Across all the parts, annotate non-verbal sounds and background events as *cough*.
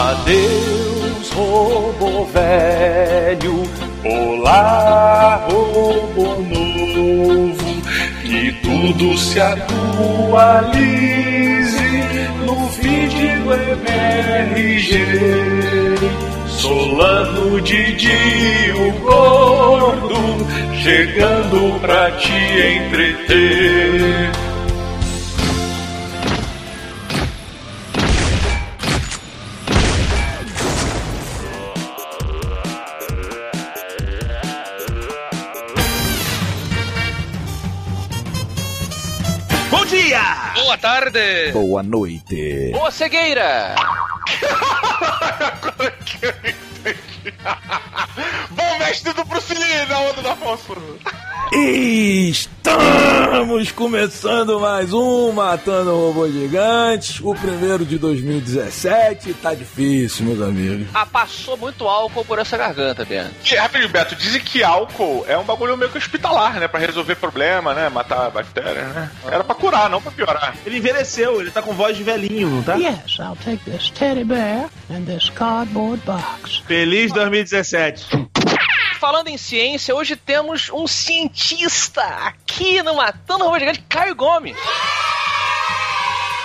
Adeus, robô velho. Olá, robô novo. Que tudo se atualize no do MRG. Solano, o gordo, chegando pra te entreter. Boa tarde! Boa noite. Boa cegueira! *laughs* *laughs* Bom mestre do Bruce Lee na onda da fósforo! Estamos começando mais um Matando Robôs Gigantes, o primeiro de 2017. Tá difícil, meus amigos. Ah, passou muito álcool por essa garganta, Ben. E, rapidinho, Beto, dizem que álcool é um bagulho meio que hospitalar, né? Pra resolver problema, né? Matar bactérias, né? Era pra curar, não pra piorar. Ele envelheceu, ele tá com voz de velhinho, não tá? Yes, I'll take this teddy bear and this cardboard box. Feliz 2017. Falando em ciência, hoje temos um cientista aqui no Matando Robô Gigante, Caio Gomes.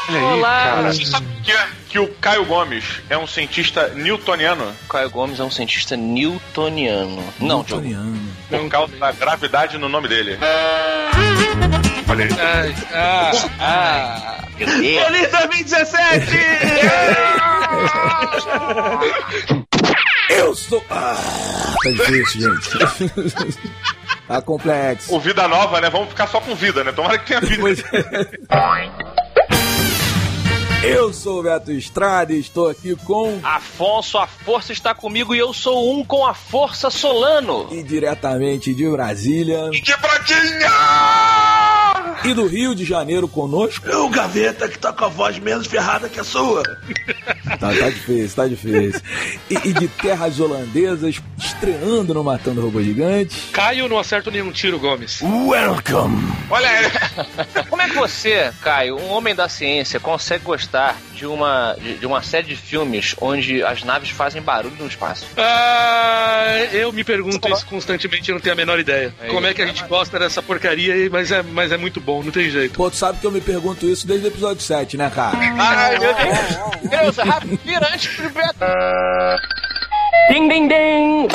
Olá! Você sabe que, é? que o Caio Gomes é um cientista newtoniano Caio Gomes é um cientista newtoniano. Não. Newtoniano. por causa da gravidade no nome dele. Olha aí. Ah, ah, Deus. Feliz 2017! *laughs* *laughs* *laughs* Eu sou. Ah, tá difícil, gente. *laughs* tá complexo. O Vida Nova, né? Vamos ficar só com vida, né? Tomara que tenha vida. Pois é. Eu sou o Beto Estrada e estou aqui com. Afonso, a força está comigo e eu sou um com a força Solano. E diretamente de Brasília Que pratinha! E do Rio de Janeiro conosco. o gaveta que tá com a voz menos ferrada que a sua. Tá, tá difícil, tá difícil. E, e de terras holandesas, estreando no Matando Robô Gigante. Caio não acerta nenhum tiro, Gomes. Welcome! Olha aí. *laughs* Como é que você, Caio, um homem da ciência, consegue gostar de uma, de, de uma série de filmes onde as naves fazem barulho no espaço? Ah, eu me pergunto isso constantemente e não tenho a menor ideia. É Como é isso, que a gente gosta dessa porcaria, mas é, mas é muito bom, não tem jeito. Pô, tu sabe que eu me pergunto isso desde o episódio 7, né, cara? Ai, meu Deus! Deus, virante pro Beto! Ding, ding, ding!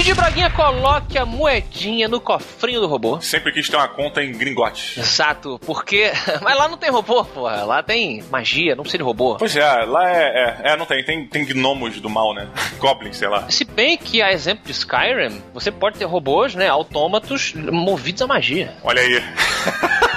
Didi Braguinha, coloque a moedinha no cofrinho do robô. Sempre quis ter uma conta em gringote. Exato, porque. *laughs* Mas lá não tem robô, porra. Lá tem magia, não precisa de robô. Pois é, lá é, é, é, não tem, tem, tem gnomos do mal, né? *laughs* Goblins, sei lá. Se bem que, a exemplo de Skyrim, você pode ter robôs, né, autômatos movidos a magia. Olha aí. *laughs*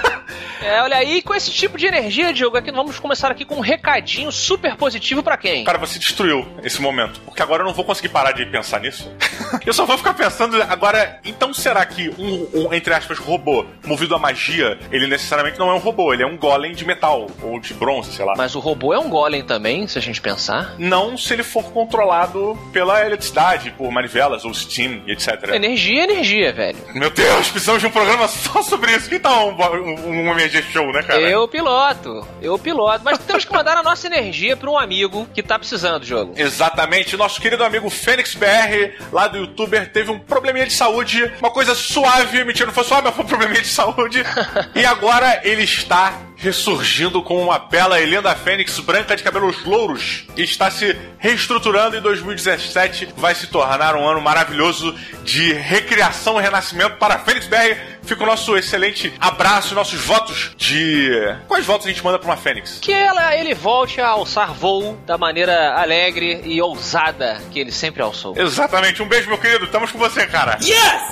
É, olha aí, com esse tipo de energia, Diogo, aqui vamos começar aqui com um recadinho super positivo pra quem? Cara, você destruiu esse momento. Porque agora eu não vou conseguir parar de pensar nisso. *laughs* eu só vou ficar pensando agora, então será que um, um, entre aspas, robô movido a magia, ele necessariamente não é um robô, ele é um golem de metal ou de bronze, sei lá. Mas o robô é um golem também, se a gente pensar. Não se ele for controlado pela eletricidade, por manivelas ou Steam etc. Energia é energia, velho. Meu Deus, precisamos de um programa só sobre isso. Que tal um, um, um MG show, né, cara? Eu piloto, eu piloto. Mas temos que mandar a nossa energia pra um amigo que tá precisando do jogo. Exatamente, nosso querido amigo Fênix BR, lá do youtuber, teve um probleminha de saúde, uma coisa suave, mentira, não foi suave, mas foi um probleminha de saúde. *laughs* e agora ele está ressurgindo com uma bela Helena Fênix branca de cabelos louros e está se reestruturando em 2017. Vai se tornar um ano maravilhoso de recriação e renascimento para a Fênix BR. Fica o nosso excelente abraço e nossos votos de. Quais votos a gente manda para uma Fênix? Que ela, ele volte a alçar voo da maneira alegre e ousada que ele sempre alçou. Exatamente, um beijo, meu querido. Estamos com você, cara.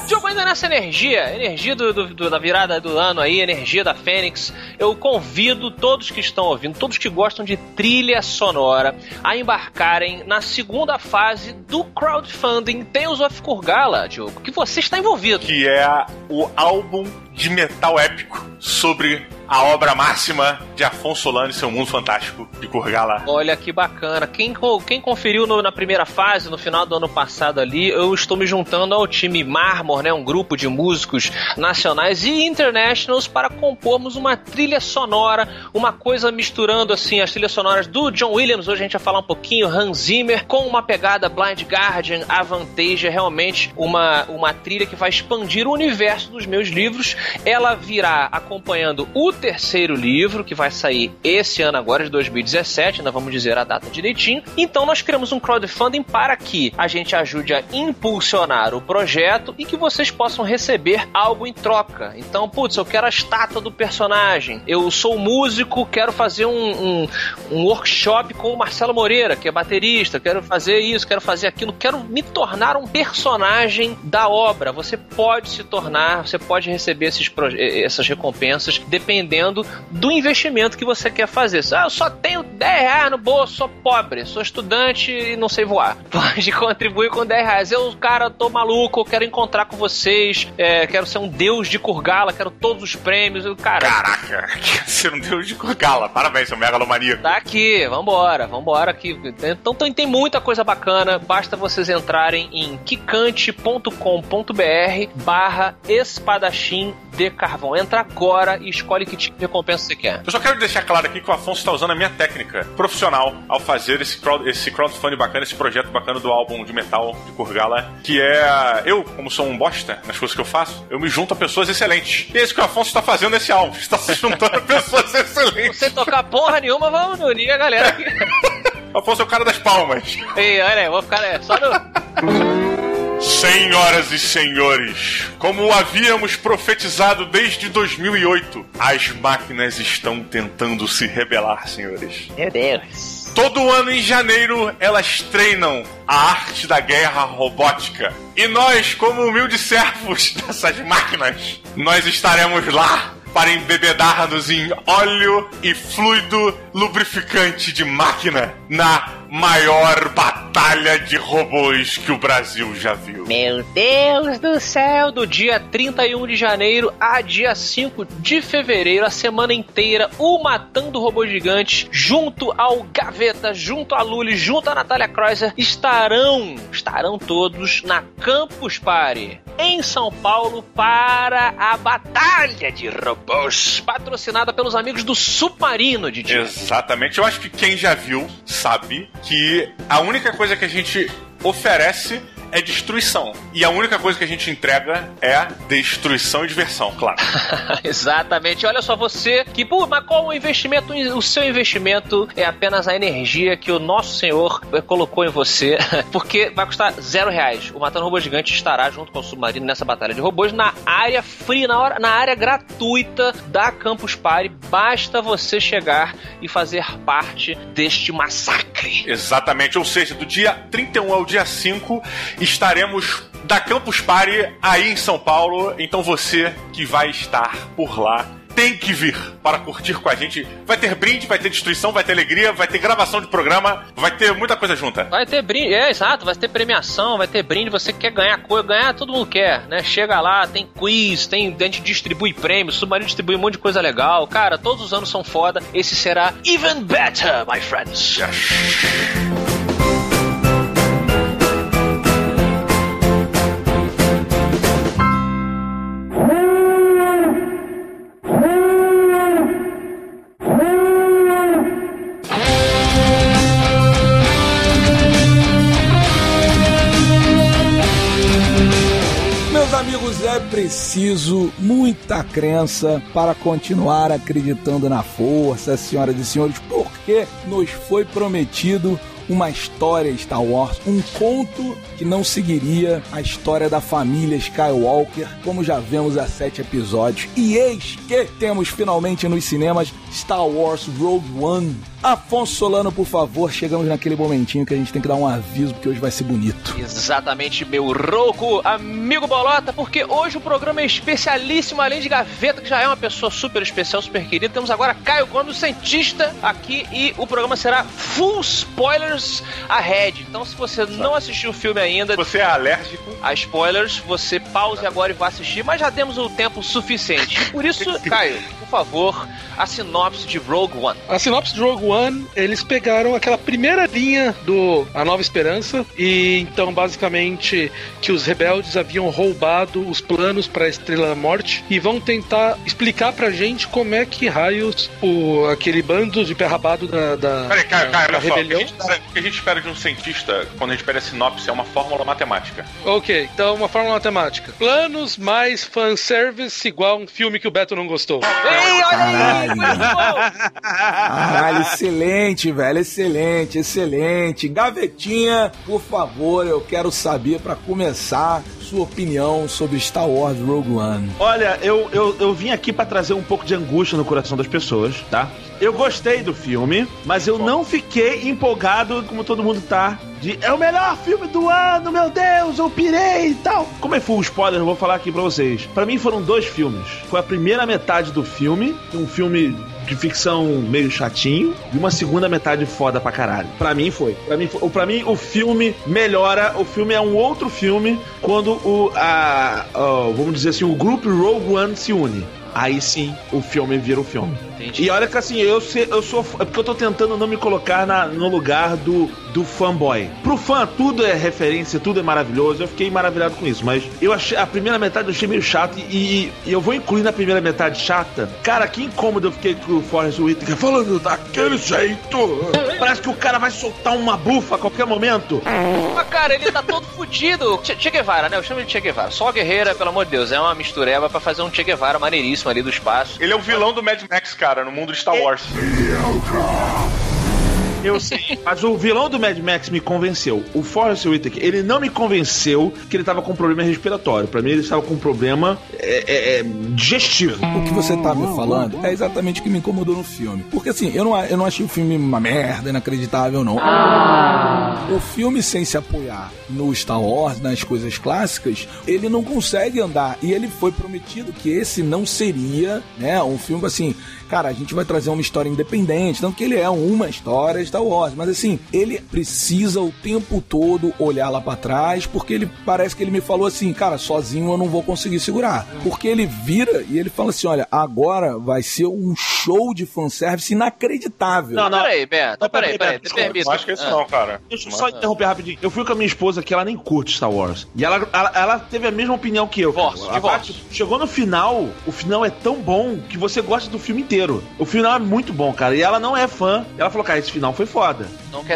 Diogo, ainda nessa energia, energia do, do- do- da virada do ano aí, energia da Fênix, eu convido todos que estão ouvindo, todos que gostam de trilha sonora, a embarcarem na segunda fase do crowdfunding Tales of Kurgala, Diogo, que você está envolvido. Que é o álbum de metal épico sobre a obra máxima de Afonso Solano e seu mundo fantástico de Kurgala. Olha que bacana. Quem, quem conferiu no- na primeira fase, no final do ano passado ali, eu estou me juntando ao time Marmor, né? Um grupo de músicos nacionais e internationals para compormos uma trilha sonora, uma coisa misturando assim as trilhas sonoras do John Williams. Hoje a gente vai falar um pouquinho, Hans Zimmer, com uma pegada Blind Guardian, Avantage, realmente uma, uma trilha que vai expandir o universo dos meus livros. Ela virá acompanhando o terceiro livro, que vai sair esse ano agora, de 2017, ainda vamos dizer a data direitinho. Então nós criamos um crowdfunding para que a gente ajude a impulsionar o projeto e que vocês possam receber algo em troca. Então, putz, eu quero a estátua do personagem. Eu sou músico, quero fazer um, um, um workshop com o Marcelo Moreira, que é baterista. Quero fazer isso, quero fazer aquilo. Quero me tornar um personagem da obra. Você pode se tornar, você pode receber esses, essas recompensas dependendo do investimento que você quer fazer. Ah, eu só tenho 10 reais no bolso, sou pobre, sou estudante e não sei voar. *laughs* Pode contribuir com 10 reais. Eu, cara, tô maluco, eu quero encontrar com vocês, é, quero ser um deus de Kurgala, quero todos os prêmios. Eu, cara, Caraca, você não deu de Kurgala. Parabéns, seu megalomaníaco. Tá aqui, vambora, vambora aqui. Então tem, tem muita coisa bacana, basta vocês entrarem em quicante.com.br barra espadachim de carvão. Entra agora e escolhe que tipo de recompensa você quer. Eu só quero deixar claro aqui que o Afonso está usando a minha técnica profissional ao fazer esse, crowd, esse crowdfunding bacana, esse projeto bacana do álbum de metal de Kurgala, que é eu, como sou um bosta nas coisas que eu faço, eu me junto a pessoas excelentes. E é isso que o Afonso está fazendo nesse álbum, está se juntando a pessoas excelentes. Sem tocar porra nenhuma, vamos unir a galera aqui. O *laughs* Afonso é o cara das palmas. Ei, olha aí, vou ficar é, só no. *laughs* Senhoras e senhores, como havíamos profetizado desde 2008, as máquinas estão tentando se rebelar, senhores. Meu Deus. Todo ano em janeiro elas treinam a arte da guerra robótica. E nós, como humildes servos *laughs* dessas máquinas, nós estaremos lá para embebedar-nos em óleo e fluido lubrificante de máquina na maior batalha de robôs que o Brasil já viu. Meu Deus do céu! Do dia 31 de janeiro a dia 5 de fevereiro, a semana inteira, o Matando Robô Gigante, junto ao Gaveta, junto a Lully, junto a Natália Kreuzer, estarão, estarão todos na Campus Party, em São Paulo, para a Batalha de Robôs, patrocinada pelos amigos do Submarino, Didi. Exatamente. Eu acho que quem já viu sabe que a única coisa que a gente oferece é destruição. E a única coisa que a gente entrega é destruição e diversão, claro. *laughs* Exatamente. Olha só, você que, pô, mas qual o investimento? O seu investimento é apenas a energia que o nosso Senhor colocou em você, *laughs* porque vai custar zero reais. O Matando Robô Gigante estará junto com o Submarino nessa batalha de robôs na área free, na, hora, na área gratuita da Campus Party. Basta você chegar e fazer parte deste massacre. Exatamente. Ou seja, do dia 31 ao dia 5 estaremos da Campus Party aí em São Paulo. Então você que vai estar por lá tem que vir para curtir com a gente. Vai ter brinde, vai ter destruição, vai ter alegria, vai ter gravação de programa, vai ter muita coisa junta. Vai ter brinde, é exato, vai ter premiação, vai ter brinde, você quer ganhar coisa, ganhar todo mundo quer, né? Chega lá, tem quiz, tem, a gente distribui prêmios, Submarino distribui um monte de coisa legal. Cara, todos os anos são foda, esse será even better, my friends. Preciso muita crença para continuar acreditando na força, senhoras e senhores, porque nos foi prometido uma história Star Wars, um conto que não seguiria a história da família Skywalker, como já vemos há sete episódios. E eis que temos finalmente nos cinemas Star Wars Rogue One. Afonso Solano, por favor, chegamos naquele momentinho que a gente tem que dar um aviso, porque hoje vai ser bonito. Exatamente, meu rouco amigo Bolota, porque hoje o programa é especialíssimo, além de Gaveta, que já é uma pessoa super especial, super querida. Temos agora Caio Gomes, o cientista, aqui e o programa será full spoilers ahead. Então, se você não assistiu o filme ainda, Você é alérgico? a spoilers, você pause agora e vá assistir, mas já temos o tempo suficiente. Por isso, *laughs* Caio, por favor, a sinopse de Rogue One. A sinopse de Rogue One, eles pegaram aquela primeira linha do A Nova Esperança e então basicamente que os rebeldes haviam roubado os planos para a Estrela da Morte e vão tentar explicar pra gente como é que raios o aquele bando de perrabado da da, Peraí, da- Caio, da olha só. O que, a rebelião. gente espera, o que a gente espera de um cientista quando a gente pede a sinopse é uma fórmula matemática. Ok, então uma fórmula matemática. Planos mais fanservice igual um filme que o Beto não gostou. Ei, olha aí! Caralho. Caralho, excelente, velho, excelente, excelente. Gavetinha, por favor, eu quero saber pra começar sua opinião sobre Star Wars Rogue One. Olha, eu, eu, eu vim aqui pra trazer um pouco de angústia no coração das pessoas, tá? Eu gostei do filme, mas eu não fiquei empolgado como todo mundo tá. De é o melhor filme do ano, meu Deus, eu pirei e tal. Como é full spoiler, eu vou falar aqui pra vocês. Pra mim foram dois filmes. Foi a primeira metade do filme, um filme de ficção meio chatinho, e uma segunda metade foda pra caralho. Pra mim foi. Pra mim, foi. Pra mim o filme melhora, o filme é um outro filme quando o a, ó, vamos dizer assim, o grupo Rogue One se une. Aí sim, o filme vira o filme. Entendi. E olha que assim, eu, se- eu sou. É porque eu tô tentando não me colocar na- no lugar do, do fanboy. Pro fã, tudo é referência, tudo é maravilhoso. Eu fiquei maravilhado com isso. Mas eu achei. A primeira metade eu achei meio chato. E, e- eu vou incluir na primeira metade chata. Cara, que incômodo eu fiquei com o Forrest Whitaker falando daquele jeito. Parece que o cara vai soltar uma bufa a qualquer momento. Mas, cara, ele tá todo fudido. Che, che Guevara, né? Eu chamo ele de Che Guevara. Só guerreira, pelo amor de Deus. É uma mistureba pra fazer um Che Guevara maneiríssimo ali do espaço. Ele é o vilão do Mad Max, cara, no mundo de Star Wars. Eu sei. Mas o vilão do Mad Max me convenceu. O Forrest Whitaker, ele não me convenceu que ele tava com problema respiratório. Pra mim, ele estava com problema é, é, é, digestivo. O que você tá me falando é exatamente o que me incomodou no filme. Porque assim, eu não, eu não achei o filme uma merda, inacreditável, não. O filme, sem se apoiar no Star Wars, nas coisas clássicas, ele não consegue andar. E ele foi prometido que esse não seria, né, um filme assim. Cara, a gente vai trazer uma história independente, tanto que ele é uma história Star Wars, mas assim, ele precisa o tempo todo olhar lá pra trás, porque ele parece que ele me falou assim, cara, sozinho eu não vou conseguir segurar. Porque ele vira e ele fala assim: olha, agora vai ser um show de fanservice inacreditável. Não, não. Peraí, Beto. Não, Peraí, peraí, peraí. Permito. Não acho que isso não, cara. Deixa eu só interromper rapidinho. Eu fui com a minha esposa que ela nem curte Star Wars. E ela, ela, ela teve a mesma opinião que eu. Divórcio, A divórcio. chegou no final, o final é tão bom que você gosta do filme inteiro. O final é muito bom, cara. E ela não é fã. Ela falou, cara, esse final foi foda.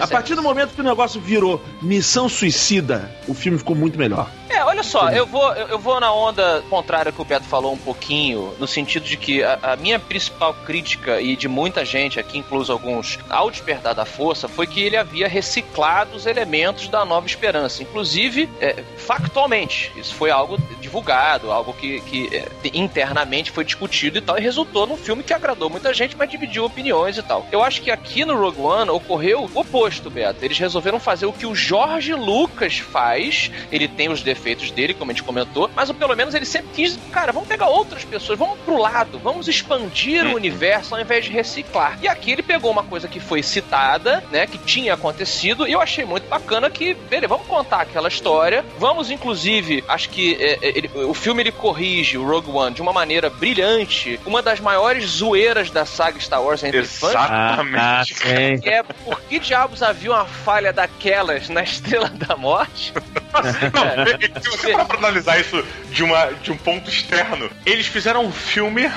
A partir do momento que o negócio virou Missão Suicida, o filme ficou muito melhor. É, olha só, eu vou, eu vou na onda contrária que o Beto falou um pouquinho, no sentido de que a, a minha principal crítica, e de muita gente aqui, incluso alguns, ao despertar da força, foi que ele havia reciclado os elementos da Nova Esperança. Inclusive, é, factualmente, isso foi algo divulgado, algo que, que é, internamente foi discutido e tal, e resultou num filme que agradou muita gente, mas dividiu opiniões e tal. Eu acho que aqui no Rogue One ocorreu o oposto, Beto. Eles resolveram fazer o que o Jorge Lucas faz. Ele tem os defeitos dele, como a gente comentou, mas pelo menos ele sempre quis, cara, vamos pegar outras pessoas, vamos pro lado, vamos expandir o universo ao invés de reciclar. E aqui ele pegou uma coisa que foi citada, né, que tinha acontecido, e eu achei muito bacana que, beleza, vamos contar aquela história, vamos inclusive, acho que é, é, ele- o filme ele corrige o Rogue One de uma maneira brilhante, uma das maiores zoeiras da saga Star Wars entre fãs, Exatamente. *laughs* sim. que é por que diabos havia uma falha daquelas na Estrela da Morte? Não, se você parar pra analisar isso de, uma, de um ponto externo, eles fizeram um filme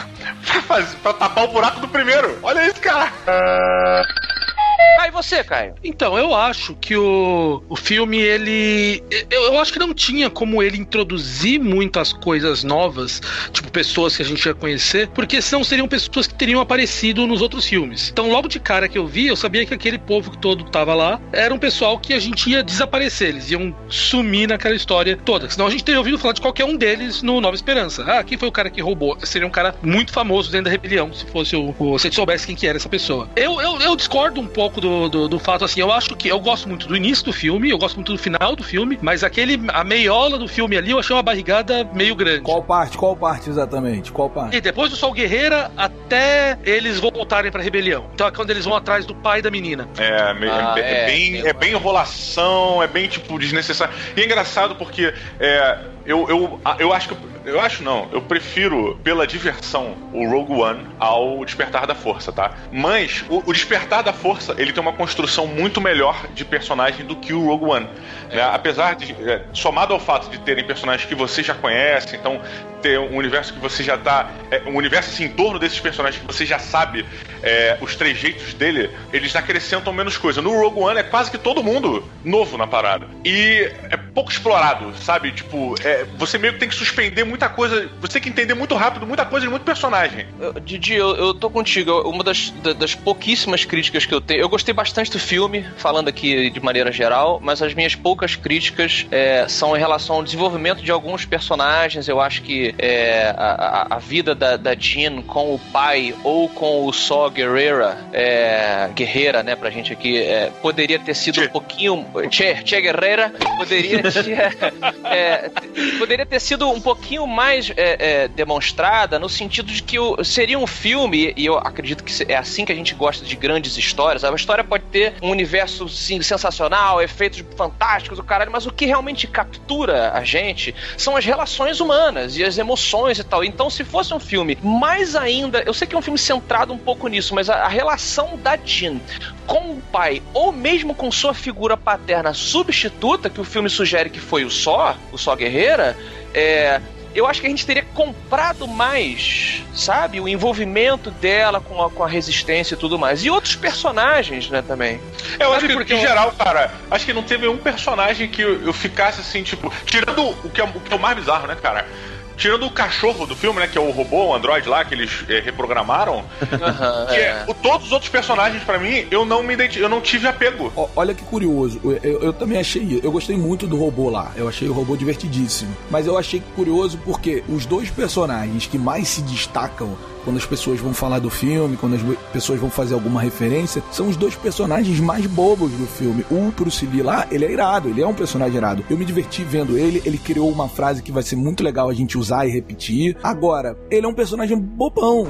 pra, fazer, pra tapar o buraco do primeiro. Olha isso, cara. Aí você, Caio. Então, eu acho que o, o filme, ele. Eu, eu acho que não tinha como ele introduzir muitas coisas novas, tipo pessoas que a gente ia conhecer, porque senão seriam pessoas que teriam aparecido nos outros filmes. Então, logo de cara que eu vi, eu sabia que aquele povo que todo tava lá era um pessoal que a gente ia desaparecer, eles iam sumir naquela história toda. Senão a gente teria ouvido falar de qualquer um deles no Nova Esperança. Ah, quem foi o cara que roubou? Seria um cara muito famoso dentro da rebelião, se fosse o. o se a gente soubesse quem que era essa pessoa. Eu, eu, eu discordo um pouco do, do, do fato assim, eu acho que eu gosto muito do início do filme, eu gosto muito do final do filme, mas aquele. a meiola do filme ali eu achei uma barrigada meio grande. Qual parte? Qual parte exatamente? Qual parte? E depois do Sol Guerreira até eles voltarem pra rebelião. Então é quando eles vão atrás do pai da menina. É, me- Ah, é, é é, bem, é. é bem enrolação, é bem, tipo, desnecessário. E é engraçado porque é, eu, eu, eu acho que. Eu acho não, eu prefiro, pela diversão, o Rogue One ao Despertar da Força, tá? Mas o, o Despertar da Força, ele tem uma construção muito melhor de personagem do que o Rogue One. né? Apesar de. é, somado ao fato de terem personagens que você já conhece, então ter um universo que você já tá. É, um universo assim, em torno desses personagens que você já sabe é, os trejeitos dele, eles acrescentam menos coisa. No Rogue One é quase que todo mundo novo na parada. E é pouco explorado, sabe? Tipo, é, você meio que tem que suspender muita coisa. Você tem que entender muito rápido muita coisa de muito personagem. Eu- Didi, eu, eu tô contigo. Uma das, da- das pouquíssimas críticas que eu tenho. Eu gostei bastante do filme, falando aqui de maneira geral, mas as minhas poucas críticas é, são em relação ao desenvolvimento de alguns personagens. Eu acho que é, a, a- vida da, da Jean com o pai ou com o Saw Guerrera, é, Guerreira, né, pra gente aqui, é, poderia ter sido Che. um pouquinho. Che, che Guerreira, poderia *laughs* ter, é, poderia ter sido um pouquinho mais é, é, demonstrada no sentido de que o- seria um filme, e eu acredito que é assim que a gente gosta de grandes histórias. A história pode ter um universo sim, sensacional, efeitos fantásticos, o caralho, mas o que realmente captura a gente são as relações humanas e as emoções e tal. Então, se fosse um filme mais ainda, eu sei que é um filme centrado um pouco nisso, mas a, a relação da Jean com o pai, ou mesmo com sua figura paterna substituta, que o filme sugere que foi o Só, o Só Guerreira, é, eu acho que a gente teria comprado mais, sabe? O envolvimento dela com a, com a resistência e tudo mais. E outros personagens, né, também. Eu acho Sabe que, por que em eu- geral, cara, acho que não teve um personagem que eu, eu ficasse assim, tipo. Tirando o que, é, o que é o mais bizarro, né, cara? Tirando o cachorro do filme, né? Que é o robô, o android lá, que eles eh, reprogramaram. *laughs* Aham, que é. é, o- todos os outros personagens, pra mim, eu não me identi- eu não tive apego. Ó, Olha que curioso, eu, eu- eu também achei, eu gostei muito do robô lá, eu achei o robô divertidíssimo. Mas eu achei curioso porque os dois personagens que mais se destacam quando as pessoas vão falar do filme, quando as pessoas vão fazer alguma referência, são os dois personagens mais bobos do filme. O Bruce Lee lá, ele é irado, ele é um personagem irado. Eu me diverti vendo ele, ele criou uma frase que vai ser muito legal a gente usar e repetir. Agora, ele é um personagem bobão.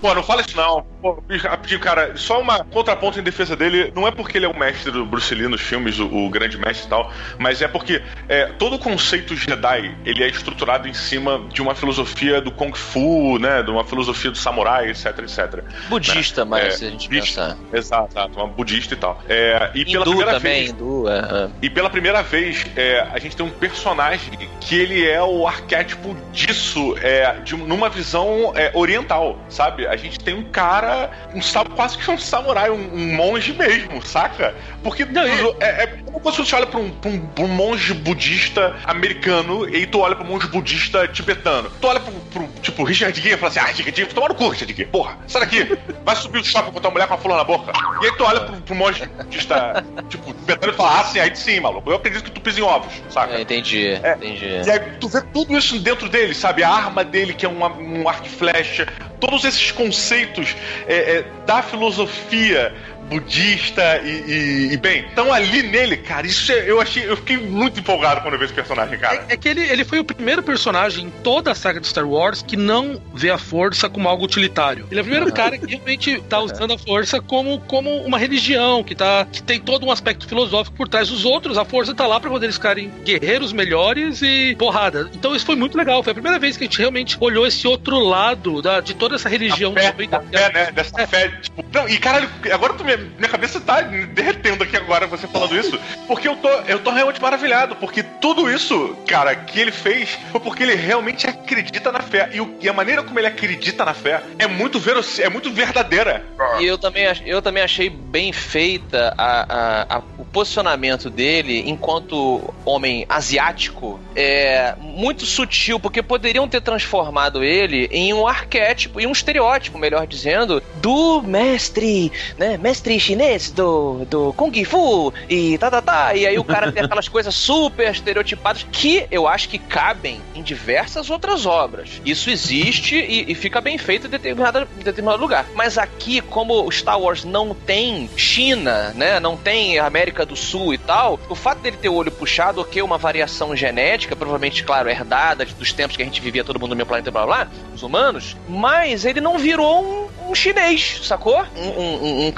Pô, não fala isso não. Pô, rapidinho, cara, só uma contraponto em defesa dele. Não é porque ele é o mestre do Bruce Lee nos filmes, o, o grande mestre e tal, mas é porque é, todo o conceito Jedi ele é estruturado em cima de uma filosofia do Kung Fu, né? De uma filosofia do samurai, etc, etc. Budista, mas É, se a gente budista. pensar. Exato, uma budista e tal. É, e pela Hindu primeira também, vez. hindu, é, é. E pela primeira vez, é, a gente tem um personagem que ele é o arquétipo disso, é, de, numa visão oriental, sabe? A gente tem um cara, um, quase que um samurai, um, um monge mesmo, saca? Porque Não, e- é, é como quando você olha pra um, pra um- pra um monge budista americano e aí tu olha pra um monge budista tibetano. Tu olha pro, pro tipo, Richard Gere e fala assim, ah, Richard Gere, toma no cu, Richard Gere, porra, sai daqui, vai subir o shopping com tua mulher com a flor na boca. E aí tu olha pro, pro monge budista, tipo, tibetano e fala, ah, sim, aí sim, maluco, eu acredito que tu pisa em ovos, saca? É, entendi, É, entendi. E aí tu vê tudo isso dentro dele, sabe? A arma dele, que é uma- um arco e flecha, todos esses conceitos é, é, da filosofia budista e, e- e, bem, estão ali nele, cara. Isso é- eu achei, eu fiquei muito empolgado quando eu vi esse personagem, cara. É, é que ele, ele foi o primeiro personagem em toda a saga de Star Wars que não vê a força como algo utilitário. Ele é o primeiro cara que realmente tá usando a força como, como uma religião, que, tá, que tem todo um aspecto filosófico por trás dos outros. A força tá lá pra poder eles ficarem guerreiros melhores e porrada. Então isso foi muito legal. Foi a primeira vez que a gente realmente olhou esse outro lado da, de toda essa religião. fé, também da da- fé, né? Dessa fé, tipo. Não, e caralho, agora tu me, minha, cabeça tá derretendo aqui agora você falando isso, porque eu tô, eu tô realmente maravilhado, porque tudo isso, cara, que ele fez foi porque ele realmente acredita na fé. E, o, e a maneira como ele acredita na fé é muito verossímil, é muito verdadeira. E eu também, eu também achei bem feita a- a- a- o posicionamento dele enquanto homem asiático é muito sutil, porque poderiam ter transformado ele em um arquétipo, em um estereótipo, melhor dizendo, do mestre, né? Mestre chinês do, do Kung Fu e tá, tá, tá. E aí o cara tem *laughs* aquelas coisas super estereotipadas que eu acho que cabem em diversas outras obras. Isso existe e, e fica bem feito em determinado, em determinado lugar. Mas aqui, como o Star Wars não tem China, né? Não tem América do Sul e tal, o fato dele ter o olho puxado, ok, uma variação genética, provavelmente, claro, herdada dos tempos que a gente vivia todo mundo no meu planeta blá blá, blá os humanos, mas ele não virou um, um chinês, sacou? Um, um- um- um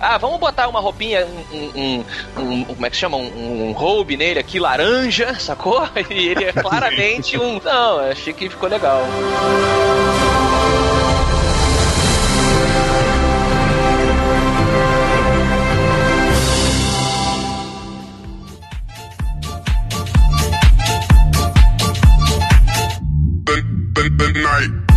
Ah, vamos botar uma roupinha, um. um- um- um- como é que chama? Um, um robe nele aqui, laranja, sacou? E ele é claramente um. Não, achei que ficou legal. E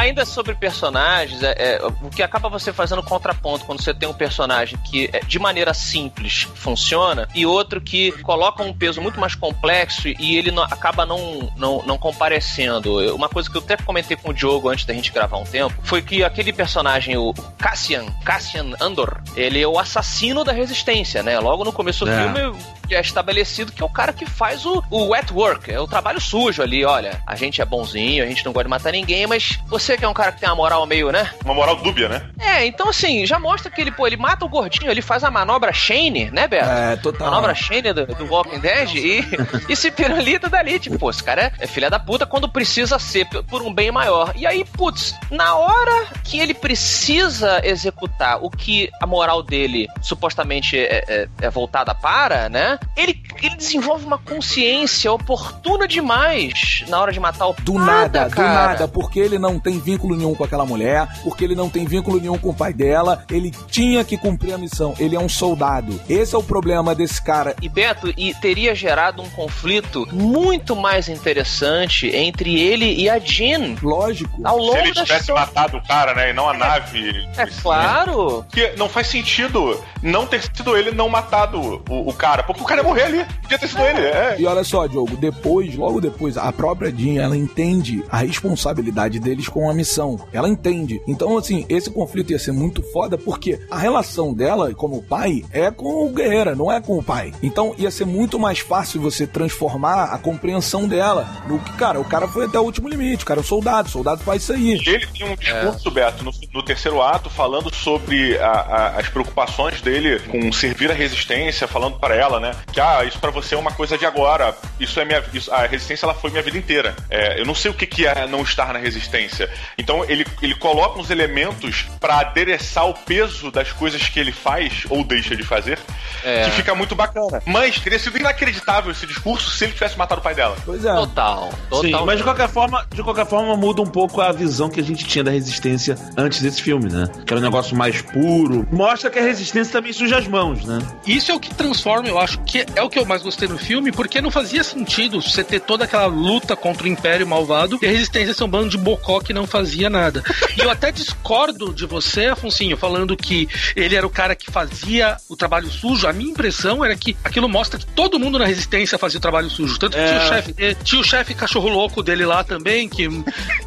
Ainda sobre personagens, é, é, o que acaba você fazendo contraponto quando você tem um personagem que é, de maneira simples funciona e outro que coloca um peso muito mais complexo e ele não- acaba não, não, não comparecendo. Uma coisa que eu até comentei com o Diogo antes da gente gravar um tempo foi que aquele personagem, o Cassian, Cassian Andor, ele é o assassino da resistência, né? Logo no começo do É. filme é estabelecido que é o cara que faz o, o wet work, é o trabalho sujo ali, olha, a gente é bonzinho, a gente não gosta de matar ninguém, mas você que é um cara que tem uma moral meio, né? Uma moral dúbia, né? É, então assim, já mostra que ele, pô, ele mata o gordinho, ele faz a manobra Shane, né, Beto? É, total. Manobra Shane do, do Walking Dead e, e se pirulita dali, tipo, pô, esse cara é, é filha da puta quando precisa ser por um bem maior. E aí, putz, na hora que ele precisa executar o que a moral dele supostamente é, é- é voltada para, né? Ele, ele desenvolve uma consciência oportuna demais na hora de matar o Do nada, do cara. nada, porque ele não tem vínculo nenhum com aquela mulher, porque ele não tem vínculo nenhum com o pai dela, ele tinha que cumprir a missão, ele é um soldado. Esse é o problema desse cara. E Beto, e teria gerado um conflito muito mais interessante entre ele e a Jean. Lógico. Ao Se longo ele da tivesse história. matado o cara, né? E não a nave. É claro. Porque não faz sentido não ter sido ele não matado o, o cara. Porque o cara ia morrer ali. Podia ter sido ele. É. E olha só, Diogo, depois, logo depois, a própria Jean, ela entende a responsabilidade deles com a missão. Ela entende. Então, assim, esse conflito ia ser muito foda porque a relação dela como pai é com o Guerreira, não é com o pai. Então, ia ser muito mais fácil você transformar a compreensão dela no que, cara, o cara foi até o último limite, o cara é um soldado, o soldado faz isso aí. E ele tem um discurso, Beto, no, no terceiro ato, falando sobre a- a- as preocupações dele com servir a resistência, falando para ela, né? Que ah, isso para você é uma coisa de agora. Isso é minha. isso- a resistência ela foi minha vida inteira. É, eu não sei o que, que é não estar na resistência. Então ele, ele coloca uns elementos para adereçar o peso das coisas que ele faz ou deixa de fazer, É. que fica muito bacana. Mas teria sido inacreditável esse discurso se ele tivesse matado o pai dela. Pois é. Total. Total. Sim, mas de qualquer forma, de qualquer forma muda um pouco a visão que a gente tinha da resistência antes desse filme, né? Que era um negócio mais puro. Mostra que a resistência também suja as mãos, né? Isso é o que transforma, eu acho que é o que eu mais gostei no filme, porque não fazia sentido você ter toda aquela luta contra o Império Malvado e a Resistência ser um bando de bocó que não fazia nada. *laughs* E eu até discordo de você, Afonsinho, falando que ele era o cara que fazia o trabalho sujo. A minha impressão era que aquilo mostra que todo mundo na Resistência fazia o trabalho sujo. Tanto que É. tinha o chefe eh, tinha o chefe cachorro louco dele lá também, que,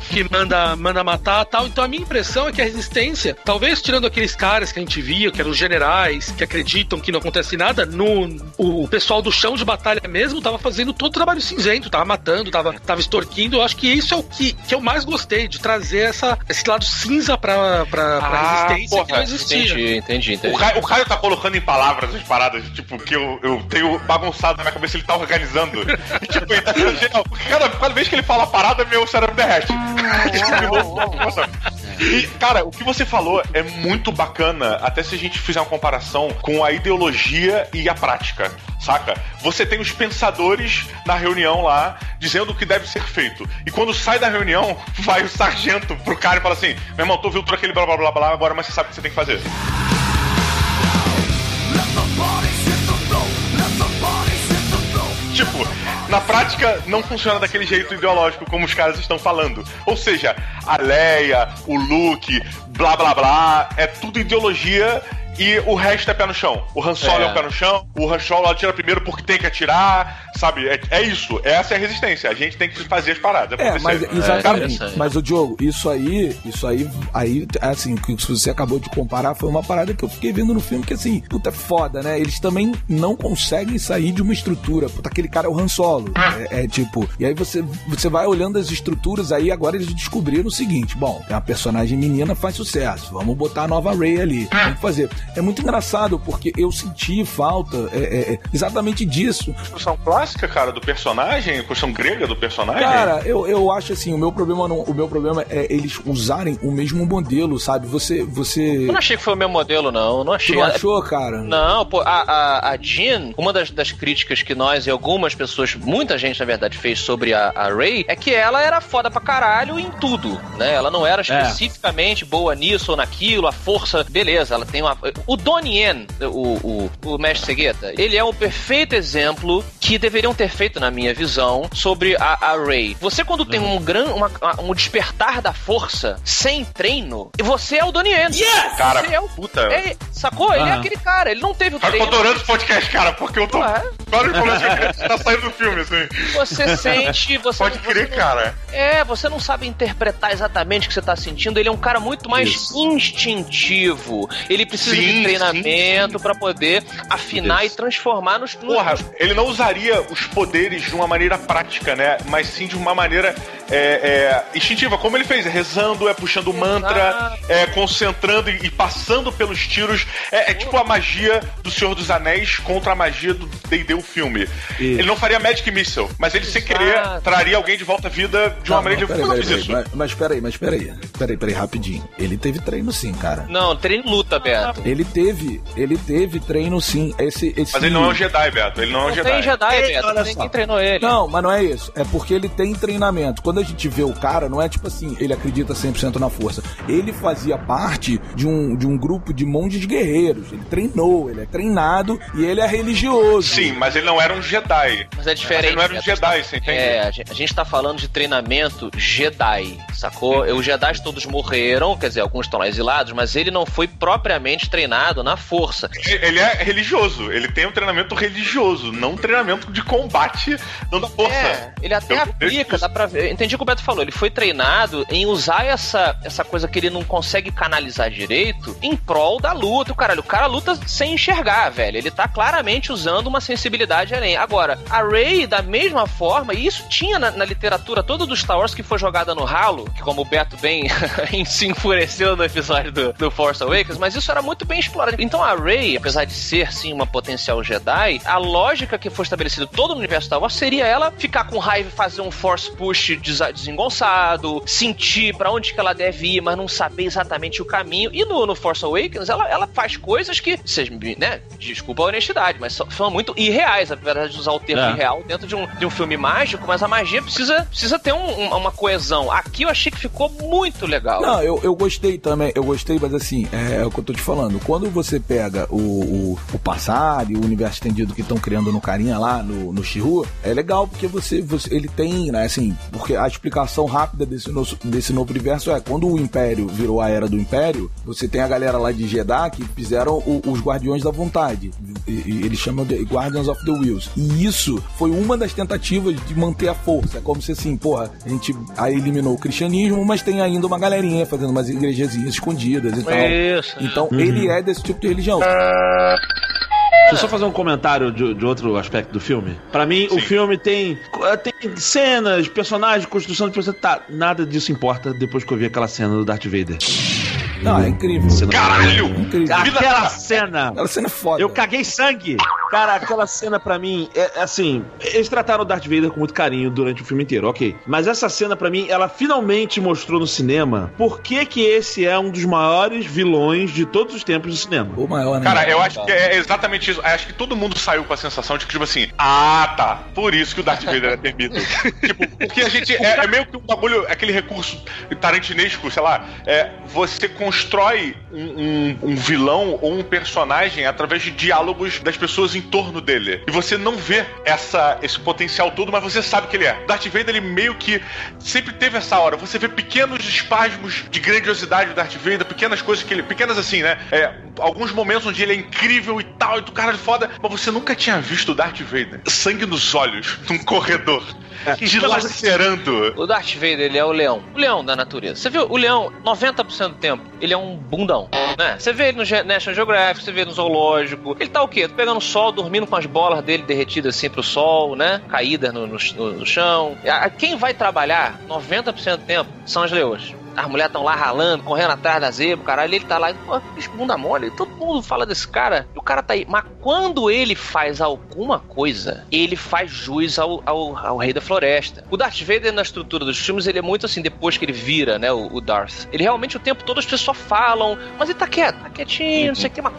que manda, manda matar tal. Então a minha impressão é que a Resistência, talvez tirando aqueles caras que a gente via, que eram os generais, que acreditam que não acontece nada, no, o, o pessoal do chão de batalha mesmo tava fazendo todo o trabalho cinzento, tava matando, tava, tava extorquindo. Eu acho que isso é o que, que eu mais gostei, de trazer essa, esse lado cinza pra, pra, pra Ah, Resistência que porra, não existia. Entendi, entendi, entendi. O Caio, o Caio tá colocando em palavras as paradas, tipo, que eu, eu tenho bagunçado na minha cabeça, ele tá organizando. *laughs* E, tipo, ele tá cada, cada vez que ele fala a parada, meu cérebro derrete. *laughs* E, cara, o que você falou é muito bacana, até se a gente fizer uma comparação com a ideologia e a prática, saca? Você tem os pensadores na reunião lá dizendo o que deve ser feito. E quando sai da reunião, *laughs* vai o sargento pro cara e fala assim: meu irmão, tu ouviu tudo aquele blá blá blá blá agora, mas você sabe o que você tem que fazer. Tipo, na prática não funciona daquele jeito ideológico como os caras estão falando. Ou seja, a Leia, o Luke, blá blá blá, é tudo ideologia e o resto é pé no chão. O Han Solo é, É. o pé no chão, o Han Solo atira primeiro porque tem que atirar, sabe? É, é isso, essa é a resistência. A gente tem que fazer as paradas. É, acontecer. mas exatamente. interessante. mas o Diogo, isso aí, isso aí, aí, assim, o que você acabou de comparar foi uma parada que eu fiquei vendo no filme que assim, puta, é foda, né? Eles também não conseguem sair de uma estrutura. Puta, aquele cara é o Han Solo. É, é tipo, e aí você, você vai olhando as estruturas aí, agora eles descobriram o seguinte: bom, tem uma personagem menina, faz sucesso. Vamos botar a nova Ray ali. Vamos fazer. É muito engraçado, porque eu senti falta é, é, é, exatamente disso. construção clássica, cara, do personagem, construção grega do personagem. Cara, eu, eu acho assim, o meu problema não, o meu problema é eles usarem o mesmo modelo, sabe? Você você Eu não achei que foi o meu modelo, não. Não tu achei. não achou, cara? Não, pô, a, a, a Jean, uma das, das críticas que nós e algumas pessoas, muita gente na verdade, fez sobre a, a Ray é que ela era foda pra caralho em tudo, né? Ela não era especificamente boa nisso ou naquilo, a força, beleza, ela tem uma. O Donnie Yen, o, o, o mestre Segueta, ele é um perfeito exemplo que deveriam ter feito, na minha visão, sobre a, a Ray. Você, quando tem um gran, uma- um despertar da força sem treino, você é o Donnie Yen. Cara, Você é o puta. é, sacou? Ele é aquele cara, ele não teve o Cara, eu tô treino. adorando esse podcast, cara, porque eu tô. Ué. Vários problemas que tá saindo do filme, assim. Você *laughs* sente, você Pode não- crer, você não- cara. É, você não sabe interpretar exatamente o que você tá sentindo. Ele é um cara muito mais Isso. instintivo. Ele precisa Sim, de treinamento sim, pra poder afinar Isso. e transformar nos. nos- Porra, ele não usaria os poderes de uma maneira prática, né? Mas sim de uma maneira é, é, instintiva, como ele fez, rezando, é puxando mantra, é concentrando e, e passando pelos tiros. É, é tipo a magia do Senhor dos Anéis contra a magia do D&D o filme. Ele não faria Magic Missile, mas ele sem querer Exato. traria alguém de volta à vida de uma Não, maneira não, peraí, peraí, peraí, isso. mas, mas peraí, mas peraí. Peraí, peraí, rapidinho. Ele teve treino sim, cara. Não, treino luta, Beto. Ele teve, ele teve treino sim. Esse, esse... Mas ele não é um Jedi, Beto. Ele não é um Não Jedi. tem Jedi, Ei, Beto. olha Ninguém só. treinou ele. Não, mas não é isso. É porque ele tem treinamento. Quando a gente vê o cara, não é tipo assim, ele acredita 100% na força. Ele fazia parte de um, de um grupo de monges guerreiros. Ele treinou, ele é treinado e ele é religioso. Sim, mas ele não era um Jedi. Mas é diferente. Mas ele não era um Beto. Jedi, você entende? É, a gente, a gente tá falando de treinamento Jedi, sacou? Os Jedi todos morreram, quer dizer, alguns estão lá exilados, mas ele não foi propriamente treinado na força. Ele é religioso, ele tem um treinamento religioso, não um treinamento de combate dando força. É, ele até Eu- aplica, dá pra ver. Entendi o que o Beto falou. Ele foi treinado em usar essa, essa coisa que ele não consegue canalizar direito em prol da luta. O caralho, o cara luta sem enxergar, velho. Ele tá claramente usando uma sensibilidade além. Agora, a Rey, da mesma forma, e isso tinha na, na literatura toda do Star Wars que foi jogada no ralo, que como o Beto bem *laughs* se enfureceu no episódio do, do Force Awakens, mas isso era muito bem explorado. Então a Rey, apesar de ser sim uma potencial Jedi, a lógica que foi estabelecida todo no universo Star Wars seria ela ficar com raiva e fazer um Force Push desa- desengonçado, sentir pra onde que ela deve ir, mas não saber exatamente o caminho. E no, no Force Awakens, ela, ela faz coisas que, vocês, me- né, desculpa a honestidade, mas são, são muito irreais, apesar de usar o termo É. irreal dentro de um, de um filme mágico, mas a magia precisa, precisa ter um- uma coesão. Aqui eu achei que ficou muito legal. Não, eu, eu gostei também, eu gostei, mas assim, é, é o que eu tô te falando. Quando você pega o, o, o passado e o universo estendido que estão criando no carinha lá, no, no Shihu, é legal porque você, você ele tem, né, assim, porque a explicação rápida desse, nosso, desse novo universo é quando o Império virou a era do Império, você tem a galera lá de Jeddah que fizeram o- os Guardiões da Vontade. E, e eles chamam de Guardians of the Wheels. E isso foi uma das tentativas de manter a força. É como se assim, porra, a gente aí eliminou o cristianismo, mas tem ainda uma galerinha fazendo umas igrejazinhas escondidas e tal. Isso. Então ele é desse tipo de religião. Deixa eu só fazer um comentário de, de outro aspecto do filme. Pra mim, o Sim. filme tem, tem cenas, personagens, construção de personagem. Tá, nada disso importa depois que eu vi aquela cena do Darth Vader. Não, é incrível. Caralho! Incrível. Aquela cena! Aquela cena é foda. Eu caguei sangue! Cara, aquela cena pra mim, é, é assim, eles trataram o Darth Vader com muito carinho durante o filme inteiro, ok. Mas essa cena pra mim, ela finalmente mostrou no cinema por que que esse é um dos maiores vilões de todos os tempos do cinema. O maior, né? Cara, eu acho que é exatamente isso. Acho que todo mundo saiu com a sensação de que, tipo assim, ah, tá. Por isso que o Darth Vader é temido. *laughs* tipo, porque a gente. É, é meio que um bagulho, aquele recurso tarantinesco, sei lá. É, você constrói um, um- um vilão ou um personagem através de diálogos das pessoas em torno dele. E você não vê essa, esse potencial todo, mas você sabe que ele é. Darth Vader, ele meio que sempre teve essa hora. Você vê pequenos espasmos de grandiosidade do Darth Vader, pequenas coisas que ele. Pequenas assim, né? É, alguns momentos onde ele é incrível e tal, e do cara de foda, mas você nunca tinha visto o Darth Vader. Sangue nos olhos, *laughs* num corredor. Dilacerando. O Darth Vader, ele é o leão. O leão da natureza. Você viu? O leão, 90% do tempo, ele é um bundão, né? Você vê ele no National Geographic, você vê ele no zoológico. Ele tá o quê? Pegando sol, dormindo com as bolas dele derretidas assim pro sol, né? Caídas no, no, no- chão. Quem vai trabalhar 90% do tempo são as leoas. As mulheres estão lá ralando, correndo atrás da zebra, caralho, ele tá lá, pô, bicho, bunda mole, todo mundo fala desse cara, e o cara tá aí. Mas quando ele faz alguma coisa, ele faz jus ao, ao, ao rei da floresta. O Darth Vader, na estrutura dos filmes, ele é muito assim, depois que ele vira, né, o, o Darth. Ele realmente, o tempo todo, as pessoas falam, mas ele tá quieto, tá quietinho, não sei o que, mas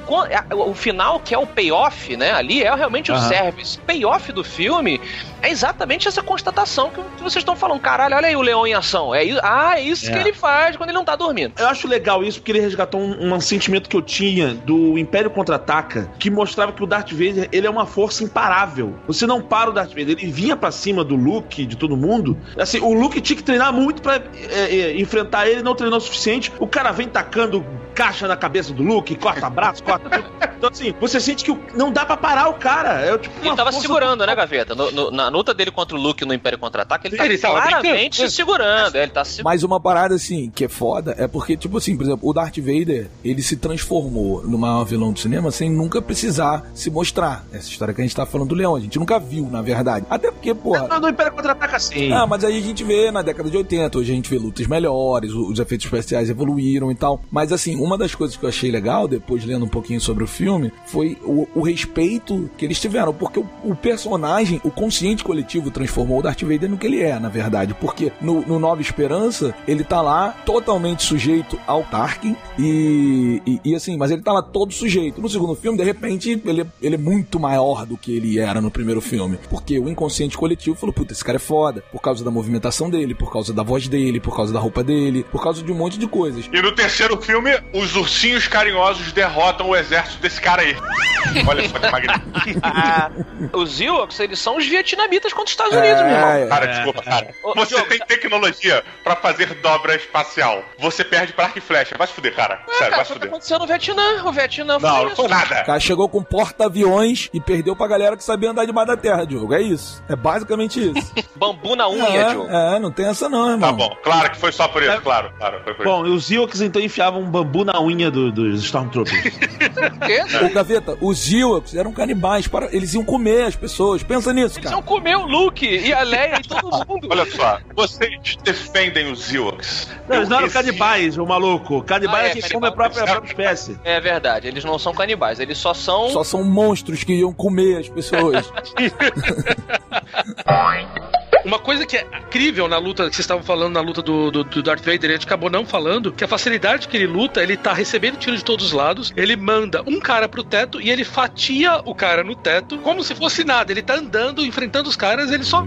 o final, que é o payoff, né, ali, é realmente o Aham. service. O payoff do filme é exatamente essa constatação que, que vocês estão falando. Caralho, olha aí o leão em ação. É, ah, é isso É. que ele faz quando ele não tá dormindo. Eu acho legal isso porque ele resgatou um, um sentimento que eu tinha do Império Contra-Ataca, que mostrava que o Darth Vader ele é uma força imparável. Você não para o Darth Vader, ele vinha pra cima do Luke, de todo mundo. Assim, o Luke tinha que treinar muito pra é, é, enfrentar ele, não treinou o suficiente. O cara vem tacando caixa na cabeça do Luke, corta braço, corta tudo. Então assim, você sente que não dá pra parar o cara. É tipo Ele tava segurando, né, Gaveta? No- no- na luta dele contra o Luke no Império Contra-Ataque, ele tá Ele tava claramente brincando. segurando. Ele tá se... Mas uma parada assim, que é foda, é porque, tipo assim, por exemplo, o Darth Vader, ele se transformou no maior vilão do cinema sem nunca precisar se mostrar. Essa história que a gente tá falando do Leão, a gente nunca viu, na verdade. Até porque, porra. Não, no Império Contra-Ataca sim. Ah, mas aí a gente vê na década de 80, hoje a gente vê lutas melhores, os efeitos especiais evoluíram e tal. Mas assim, uma das coisas que eu achei legal, depois lendo um pouquinho sobre o filme, foi o, o respeito que eles tiveram. Porque o, o personagem, o consciente coletivo, transformou o Darth Vader no que ele é, na verdade. Porque no, no Nova Esperança, ele tá lá totalmente sujeito ao Tarkin e, e, e assim, mas ele tá lá todo sujeito. No segundo filme, de repente, ele, ele é muito maior do que ele era no primeiro filme. Porque o inconsciente coletivo falou, puta, esse cara é foda. Por causa da movimentação dele, por causa da voz dele, por causa da roupa dele, por causa de um monte de coisas. E no terceiro filme, os ursinhos carinhosos derrotam o exército desse cara aí. *laughs* Olha só que magnífico. Ah, os Ewoks, eles são os vietnamitas contra os Estados Unidos, meu irmão. É, Cara, desculpa, cara. Você tem tecnologia pra fazer dobra espacial. Você perde pra arco e flecha. Vai se fuder, cara. É, Sério, cara, vai se o fuder. aconteceu no Vietnã. O Vietnã foi Não, não isso. foi O nada. cara chegou com porta-aviões e perdeu pra galera que sabia andar debaixo da terra, Diogo. É isso. É basicamente isso. *laughs* Bambu na unha, Diogo. é, é, não tem essa não, irmão. Tá bom, claro que foi só por isso, claro, claro. Foi por isso. Bom, e os Ewoks então enfiavam um bambu na unha do- dos Stormtroopers. Ô, Gaveta, os Ewoks eram canibais, para... eles iam comer as pessoas. Pensa nisso, Eles cara. iam comer o Luke e a Leia e todo *laughs* mundo. Olha só, vocês defendem os Ewoks. Não, eles não eram canibais, o maluco. Canibais Ah, é, é, quem come a própria, a própria espécie. É verdade, eles não são canibais, eles só são. Só são monstros que iam comer as pessoas. *laughs* Uma coisa que é incrível na luta que vocês estavam falando na luta do, do, do Darth Vader, a gente acabou não falando, que a facilidade que ele luta, ele tá recebendo tiro de todos os lados, ele manda um cara pro teto e ele fatia o cara no teto como se fosse nada. Ele tá andando, enfrentando os caras, ele só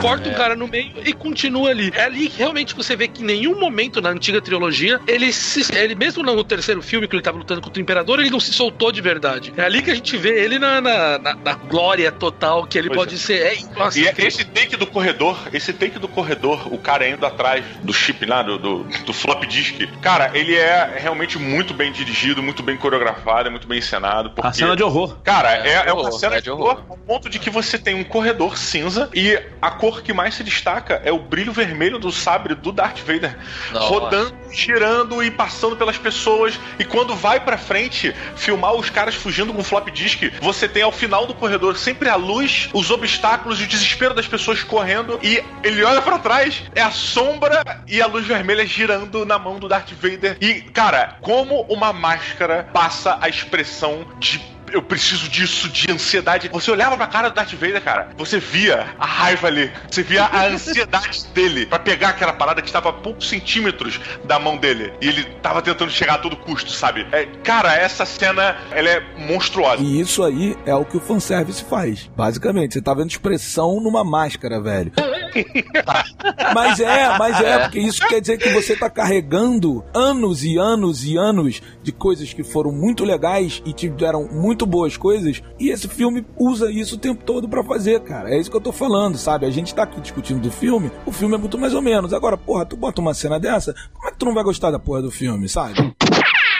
corta o cara no meio e continua ali. É ali que realmente você vê que em nenhum momento na antiga trilogia, ele, se, ele mesmo no terceiro filme que ele tava lutando contra o Imperador, ele não se soltou de verdade. É ali que a gente vê ele na, na, na- na glória total que ele Pois pode é. ser. É, nossa, E é- esse take do corredor, esse take do corredor, o cara indo atrás do chip lá, do, do, do flop disk, cara, ele é realmente muito bem dirigido, muito bem coreografado, é muito bem encenado. Porque... A cena de horror. Cara, É, é, é de uma horror, cena é de horror ao ponto de que você tem um corredor cinza e a cor que mais se destaca é o brilho vermelho do sabre do Darth Vader Nossa. rodando, girando e passando pelas pessoas. E quando vai pra frente filmar os caras fugindo com flop disk, você tem ao final do corredor sempre a luz, os obstáculos e o desespero das pessoas correndo e ele olha pra trás, é a sombra e a luz vermelha girando na mão do Darth Vader. E, cara, como uma máscara passa a expressão de eu preciso disso, de ansiedade. Você olhava pra cara do Darth Vader, cara, você via a raiva ali, você via a ansiedade *laughs* dele pra pegar aquela parada que estava a poucos centímetros da mão dele. E ele tava tentando chegar a todo custo, sabe? É, cara, essa cena, ela é monstruosa. E isso aí é o que o fanservice faz. Basicamente, você tá vendo expressão numa máscara, velho. *laughs* mas é, mas é, porque isso quer dizer que você tá carregando anos e anos e anos de coisas que foram muito legais e tiveram muito boas coisas, e esse filme usa isso o tempo todo pra fazer, cara. É isso que eu tô falando, sabe? A gente tá aqui discutindo do filme, o filme é muito mais ou menos. Agora, porra, tu bota uma cena dessa, como é que tu não vai gostar da porra do filme, sabe?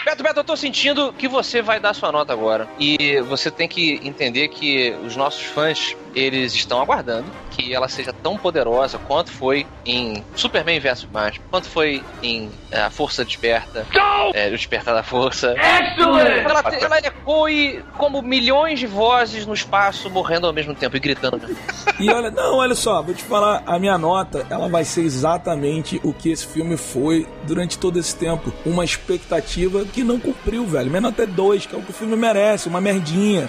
Beto, Beto, eu tô sentindo que você vai dar sua nota agora. E você tem que entender que os nossos fãs, eles estão aguardando que ela seja tão poderosa quanto foi em Superman vs Batman, quanto foi em é, A Força Desperta, é, O Despertar da Força. Ela, ela ecoe como milhões de vozes no espaço morrendo ao mesmo tempo e gritando. E olha, não, olha só, vou te falar, a minha nota, ela vai ser exatamente o que esse filme foi durante todo esse tempo. Uma expectativa que não cumpriu, velho. Minha nota é 2, que é o que o filme merece, uma merdinha.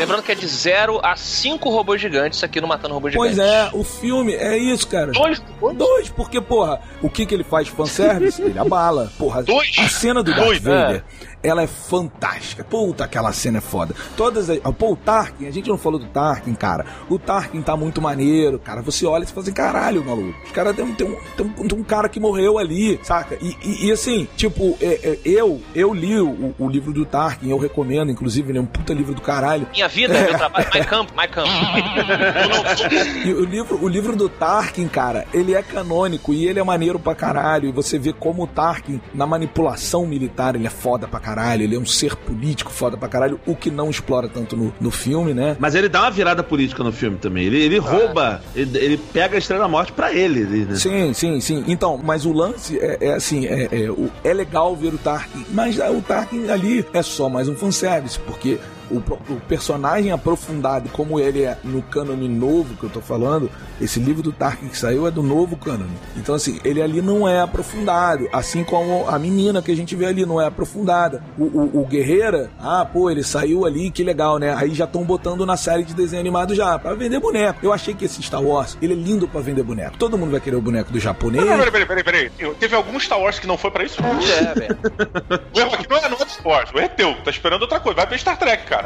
Lembrando que é de 0 a 5 robôs gigantes aqui no Matando Robôs Pois Gigantes. é, o filme é isso, cara. Dois? Dois, porque, porra, o que que ele faz de fanservice? *laughs* Ele abala. Porra, Dois? a cena do Darth Dois, Vader, ela é fantástica. Puta, aquela cena é foda. Todas as... Pô, o Tarkin, a gente não falou do Tarkin, cara. O Tarkin tá muito maneiro, cara. Você olha e você fala assim, caralho, maluco. Os caras tem, tem, um, tem, um, tem um cara que morreu ali, saca? E, e, e assim, tipo, é, é, eu eu li o, o livro do Tarkin, eu recomendo, inclusive, ele é um puta livro do caralho. Minha vida, meu trabalho, my camp, my camp. *laughs* E o livro, o livro do Tarkin, cara, ele é canônico e ele é maneiro pra caralho. E você vê como o Tarkin, na manipulação militar, ele é foda pra caralho. Ele é um ser político foda pra caralho, o que não explora tanto no, no filme, né? Mas ele dá uma virada política no filme também. Ele, ele rouba, ele, ele pega a Estrela da Morte pra ele. né? Sim, sim, sim. Então, mas o lance é, é assim, é, é, é legal ver o Tarkin, mas ah, o Tarkin ali é só mais um fanservice, porque o, o personagem aprofundado como ele é no cânone novo que eu tô falando, esse livro do Tarkin que saiu é do novo cânone. Então, assim, ele ali não é aprofundado, assim como a menina que a gente vê ali não é aprofundada. O, o, o Guerreira, ah, pô, ele saiu ali, que legal, né? Aí já estão botando na série de desenho animado já, pra vender boneco. Eu achei que esse Star Wars, ele é lindo pra vender boneco. Todo mundo vai querer o boneco do japonês. Peraí, peraí, peraí, peraí. Eu- Teve algum Star Wars que não foi pra isso? É, velho. O erro aqui não é não é do Star Wars, o erro é teu. Tá esperando outra coisa. Vai ver Star Trek, cara.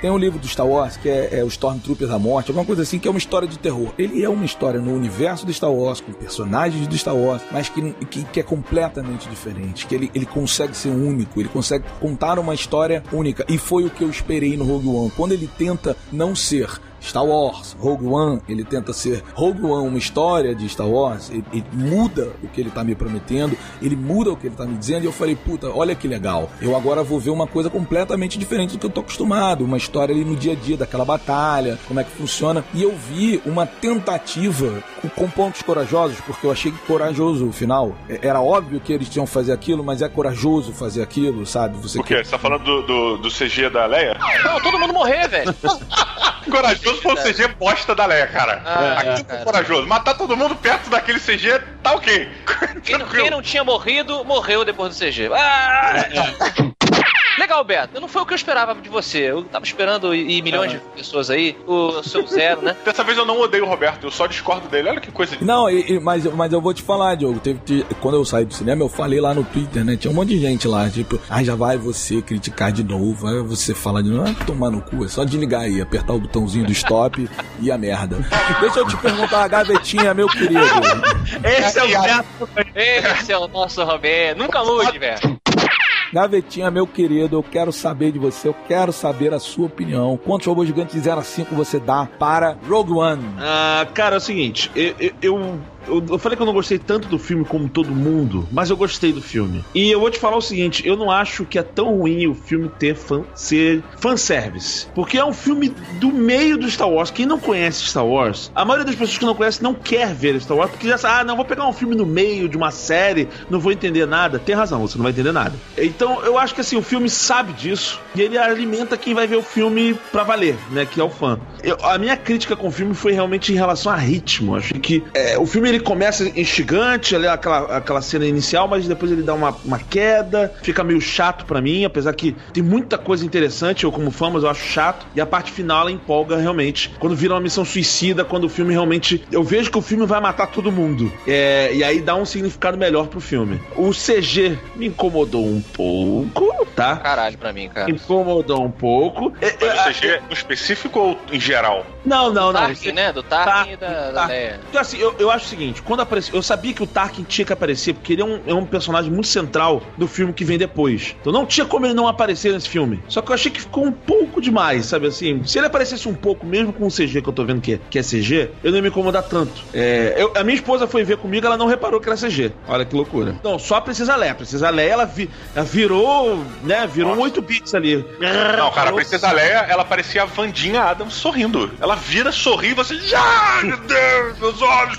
Tem um livro do Star Wars que é, é o Stormtroopers da Morte, alguma coisa assim, que é uma história de terror. Ele é uma história no universo do Star Wars, com personagens do Star Wars, mas que, que, que é completamente diferente. Que ele, ele consegue ser único, ele consegue contar uma história única. E foi o que eu esperei no Rogue One. Quando ele tenta não ser Star Wars, Rogue One, ele tenta ser Rogue One, uma história de Star Wars, ele, ele muda o que ele tá me prometendo, ele muda o que ele tá me dizendo, e eu falei, puta, olha que legal. Eu agora vou ver uma coisa completamente diferente do que eu tô acostumado, uma história ali no dia a dia daquela batalha, como é que funciona. E eu vi uma tentativa com, com pontos corajosos, porque eu achei que corajoso o final. É- Era óbvio que eles tinham que fazer aquilo, mas é corajoso fazer aquilo, sabe? Você O quê? Você tá falando do, do, do CG da Leia? Não, todo mundo morrer, velho. *laughs* Corajoso foi o CG bosta da Leia, cara. Ah, Aquilo foi cara. corajoso. Matar todo mundo perto daquele CG, tá ok. Quem, não- quem não tinha morrido, morreu depois do CG. Ah! Legal, Beto. Não foi o que eu esperava de você. Eu tava esperando e, e milhões de pessoas aí. O seu zero, né? *laughs* Dessa vez eu não odeio o Roberto, eu só discordo dele. Olha que coisa de. Não, e- e- mas, mas eu vou te falar, Diogo. Teve, te- quando eu saí do cinema, eu falei lá no Twitter, né? Tinha um monte de gente lá, tipo, ah, já vai você criticar de novo, vai você falar de novo, ah, tomar no cu, é só desligar aí, apertar o botãozinho do stop *laughs* e a merda. Deixa eu te perguntar, a gavetinha, meu querido. *laughs* Esse é o Beto. Esse é o nosso Roberto. Nunca mude, velho. Gavetinha, meu querido, eu quero saber de você, eu quero saber a sua opinião. Quantos robôs gigantes de 0 a 5 você dá para Rogue One? Ah, cara, é o seguinte, eu, eu, eu, eu- eu falei que eu não gostei tanto do filme como todo mundo, mas eu gostei do filme. E eu vou te falar o seguinte, eu não acho que é tão ruim o filme ter fan, ser fanservice. Porque é um filme do meio do Star Wars. Quem não conhece Star Wars, a maioria das pessoas que não conhece não quer ver Star Wars, porque já sabe, ah, não, vou pegar um filme no meio de uma série, não vou entender nada. Tem razão, você não vai entender nada. Então, eu acho que assim, o filme sabe disso e ele alimenta quem vai ver o filme pra valer, né, que é o fã. Eu- a minha crítica com o filme foi realmente em relação a ritmo. Eu Achei que é, o filme ele ele começa instigante, ali, aquela, aquela cena inicial, mas depois ele dá uma, uma queda, fica meio chato pra mim, apesar que tem muita coisa interessante, eu como fã, mas eu acho chato. E a parte final ela empolga realmente. Quando vira uma missão suicida, quando o filme realmente. Eu vejo que o filme vai matar todo mundo. É, e aí dá um significado melhor pro filme. O CG me incomodou um pouco, tá? Caralho pra mim, cara. Me incomodou um pouco. É, Mas é, o CG no específico ou em geral? não, não, não. Tarkin, né? Do Tarkin e da, da. Leia. Então, assim, eu, eu acho o seguinte: quando apareceu, eu sabia que o Tarkin tinha que aparecer, porque ele é um, é um personagem muito central do filme que vem depois. Então não tinha como ele não aparecer nesse filme. Só que eu achei que ficou um pouco demais, sabe assim? Se ele aparecesse um pouco, mesmo com o CG que eu tô vendo que é, que é CG, eu não ia me incomodar tanto. É, eu- a minha esposa foi ver comigo, ela não reparou que era CG. Olha que loucura. Não, só a Princesa Leia. A Princesa Leia, ela, vi- ela virou, né? Virou um Nossa. 8 bits ali. Não, cara, a Princesa Leia, ela parecia a Vandinha Adams sorrindo. Ela vira, sorri e você. Ah, meu Deus, meus olhos!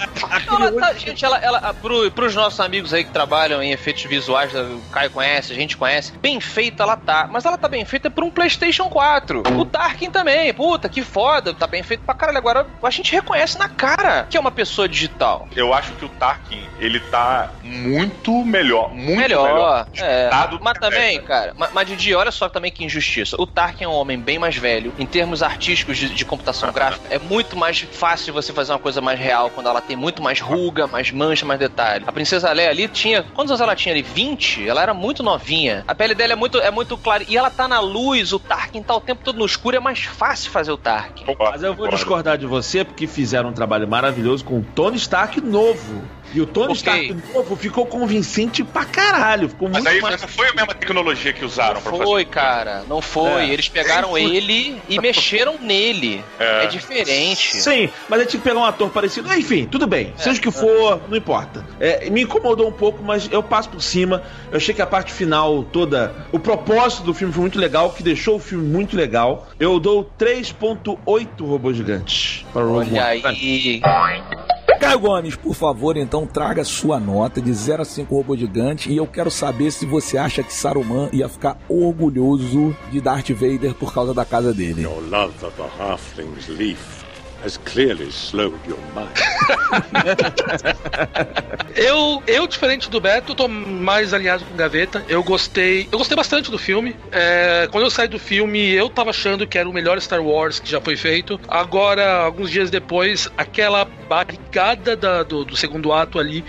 Ela tá- gente, ela, ela pro, pros nossos amigos aí que trabalham em efeitos visuais, o Caio conhece, a gente conhece, bem feita ela tá. Mas ela tá bem feita por um PlayStation 4. O Tarkin também, puta, que foda, tá bem feito pra caralho. Agora a gente reconhece na cara que é uma pessoa digital. Eu acho que o Tarkin, ele tá muito melhor. Muito melhor. melhor. É. Mas também, cara, ma- mas Didi, olha só também que injustiça. O Tarkin é um homem bem mais velho. Em termos artísticos de, de computação *laughs* gráfica, é muito mais fácil você fazer uma coisa mais real quando ela tem muito mais ruga, mais mancha, mais detalhe. A Princesa Leia ali tinha. Quantos anos ela tinha ali? 20? Ela era muito novinha. A pele dela é muito, é muito clara. E ela tá na luz, o Tarkin tá o tempo todo no escuro, é mais fácil fazer o Tarkin. Mas eu vou discordar de você porque fizeram um trabalho maravilhoso com o Tony Stark novo. E o Tony Ok. Stark novo ficou convincente pra caralho. Ficou Mas muito aí mais. não foi a mesma tecnologia que usaram pra Não fazer. foi, cara. Não foi. É. Eles pegaram ele e mexeram nele. É. É, diferente. Sim, mas é tipo pegar um ator parecido. Enfim, tudo bem. Seja o que for, não importa. É, me incomodou um pouco, mas eu passo por cima. Eu achei que a parte final toda. O propósito do filme foi muito legal, que deixou o filme muito legal. Eu dou 3,8 robôs gigantes para o Rogue Olha One. aí. Caio Gomes, por favor, então traga sua nota de 0 a 5 robô gigante e eu quero saber se você acha que Saruman ia ficar orgulhoso de Darth Vader por causa da casa dele. Your love of halfling's leaf has clearly slowed your mind. *laughs* Eu, eu, diferente do Beto, tô mais alinhado com Gaveta. Eu gostei. Eu gostei bastante do filme. É, quando eu saí do filme, eu tava achando que era o melhor Star Wars que já foi feito. Agora, alguns dias depois, aquela barrigada da- do, do segundo ato ali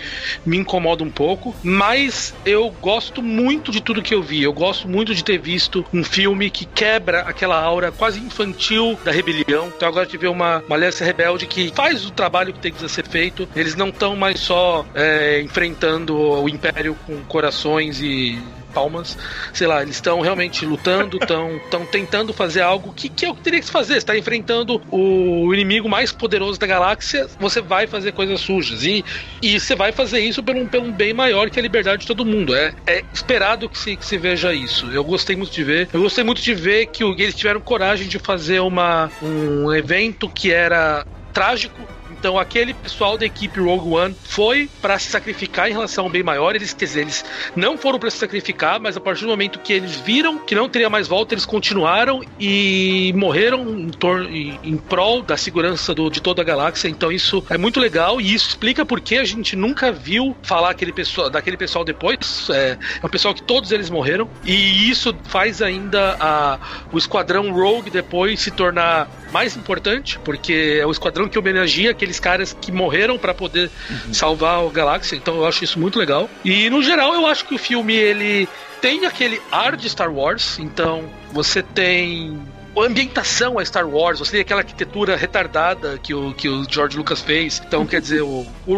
me incomoda um pouco. Mas eu gosto muito de tudo que eu vi. Eu gosto muito de ter visto um filme que quebra aquela aura quase infantil da rebelião. Então agora vê uma, uma Aliança Rebelde que faz o trabalho que tem que ser feito. Eles não estão mais só é, enfrentando o Império com corações e palmas, sei lá, eles estão realmente lutando, estão tentando fazer algo que, que é o que teria que se fazer. Você está enfrentando o inimigo mais poderoso da galáxia, você vai fazer coisas sujas. E, e você vai fazer isso por um bem maior que a liberdade de todo mundo. É, é esperado que se, que se veja isso. Eu gostei muito de ver. Eu gostei muito de ver que o- eles tiveram coragem de fazer uma, um evento que era trágico. Então aquele pessoal da equipe Rogue One foi para se sacrificar em relação ao bem maior. Eles, quer dizer, eles não foram para se sacrificar, mas a partir do momento que eles viram que não teria mais volta, eles continuaram e morreram em, tor- em, em prol da segurança do- de toda a galáxia. Então isso é muito legal e isso explica por que a gente nunca viu falar aquele pessoal, daquele pessoal depois. É, é um pessoal que todos eles morreram e isso faz ainda a, o esquadrão Rogue depois se tornar mais importante, porque é o esquadrão que homenageia aqueles caras que morreram para poder salvar a galáxia. Então eu acho isso muito legal. E no geral eu acho que o filme ele tem aquele ar de Star Wars. Então você tem a ambientação é Star Wars, você tem aquela arquitetura retardada que o, que o George Lucas fez. Então, quer dizer, o, o,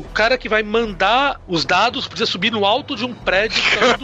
o cara que vai mandar os dados precisa subir no alto de um prédio.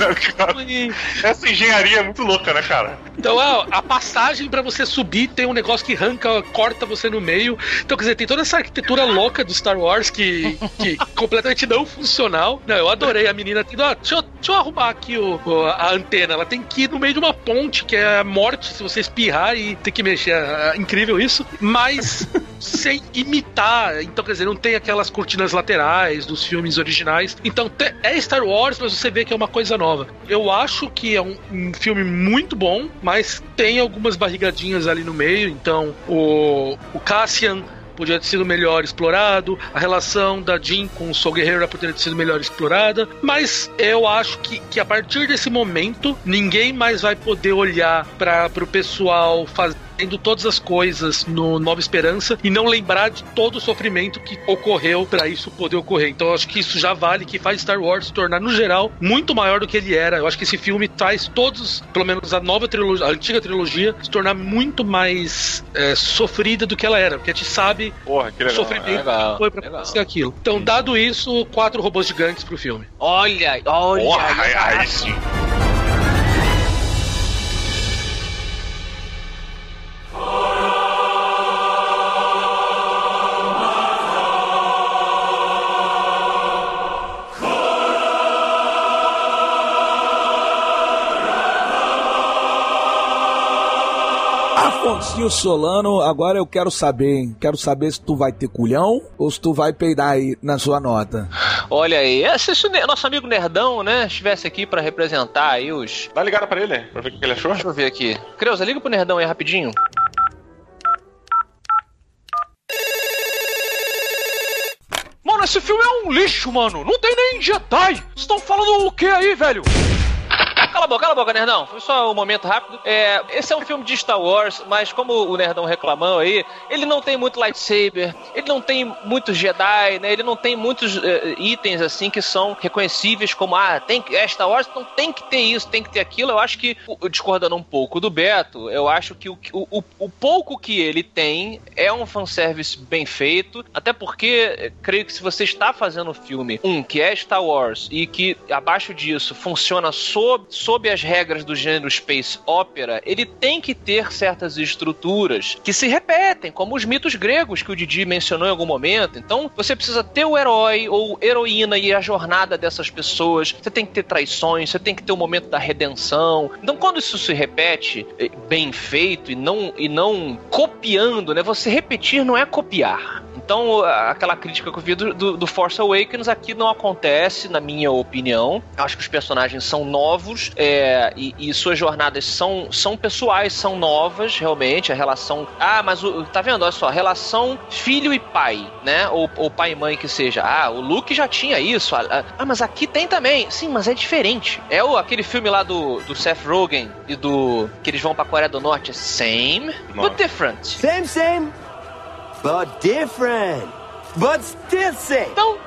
*laughs* e- Essa engenharia é muito louca, né, cara? Então, a, a passagem pra você subir tem um negócio que arranca, corta você no meio. Então, quer dizer, tem toda essa arquitetura louca do Star Wars que, que *laughs* completamente não funcional. Não, eu adorei a menina tendo, ah, deixa, eu, deixa eu arrumar aqui o, a antena. Ela tem que ir no meio de uma ponte, que é a morte se você espirrar e ter que mexer. É incrível isso. Mas *laughs* sem imitar. Então, quer dizer, não tem aquelas cortinas laterais dos filmes originais. Então, é Star Wars, mas você vê que é uma coisa nova. Eu acho que é um, um filme muito bom, mas tem algumas barrigadinhas ali no meio. Então, o, o Cassian podia ter sido melhor explorado, a relação da Jean com o Sol Guerreiro poderia ter sido melhor explorada, mas eu acho que, que a partir desse momento ninguém mais vai poder olhar para o pessoal fazer fazendo todas as coisas no Nova Esperança e não lembrar de todo o sofrimento que ocorreu para isso poder ocorrer. Então eu acho que isso já vale, que faz Star Wars se tornar, no geral, muito maior do que ele era. Eu acho que esse filme faz todos, pelo menos a nova trilogia, a antiga trilogia, se tornar muito mais é, sofrida do que ela era, porque a gente sabe Porra, que o legal. sofrimento legal, que foi pra legal. acontecer aquilo. Então, dado isso, quatro robôs gigantes pro filme. Olha, olha. Porra, aí sim. Afonso Solano, agora eu quero saber, hein? Quero saber se tu vai ter culhão ou se tu vai peidar aí na sua nota. Olha aí, é, se, se o nosso amigo Nerdão, né, estivesse aqui pra representar aí os. Dá uma ligada pra ele, pra ver o que ele achou. Deixa eu ver aqui. Creuza, liga pro Nerdão aí rapidinho. Mano, esse filme é um lixo, mano. Não tem nem Jedi. Vocês estão falando o que aí, velho? Cala a boca, cala a boca, Nerdão. Foi só um momento rápido. É, esse é um filme de Star Wars, mas como o Nerdão reclamou aí, ele não tem muito lightsaber, ele não tem muitos Jedi, né? Ele não tem muitos eh, itens assim que são reconhecíveis como, ah, tem que, é Star Wars, não tem que ter isso, tem que ter aquilo. Eu acho que, discordando um pouco do Beto, eu acho que o, o, o- o pouco que ele tem é um fanservice bem feito, até porque eh, creio que se você está fazendo um filme, um, que é Star Wars, e que abaixo disso funciona sob, sob as regras do gênero space opera, ele tem que ter certas estruturas que se repetem, como os mitos gregos que o Didi mencionou em algum momento. Então, você precisa ter o herói ou heroína e a jornada dessas pessoas. Você tem que ter traições, você tem que ter o momento da redenção. Então, quando isso se repete eh, bem feito e não, e não copiando, né? Você repetir não é copiar. Então, aquela crítica que eu vi do, do, do Force Awakens aqui não acontece, na minha opinião. Acho que os personagens são novos é, e, e suas jornadas são, são pessoais, são novas, realmente. A relação. Ah, mas o, tá vendo? Olha só, relação filho e pai, né? Ou, ou pai e mãe que seja. Ah, o Luke já tinha isso. Ah, ah, mas aqui tem também. Sim, mas é diferente. É o, aquele filme lá do, do Seth Rogen e do. que eles vão pra Coreia do Norte. Same, Nossa. but different. Same, same, but different. But still same. Então,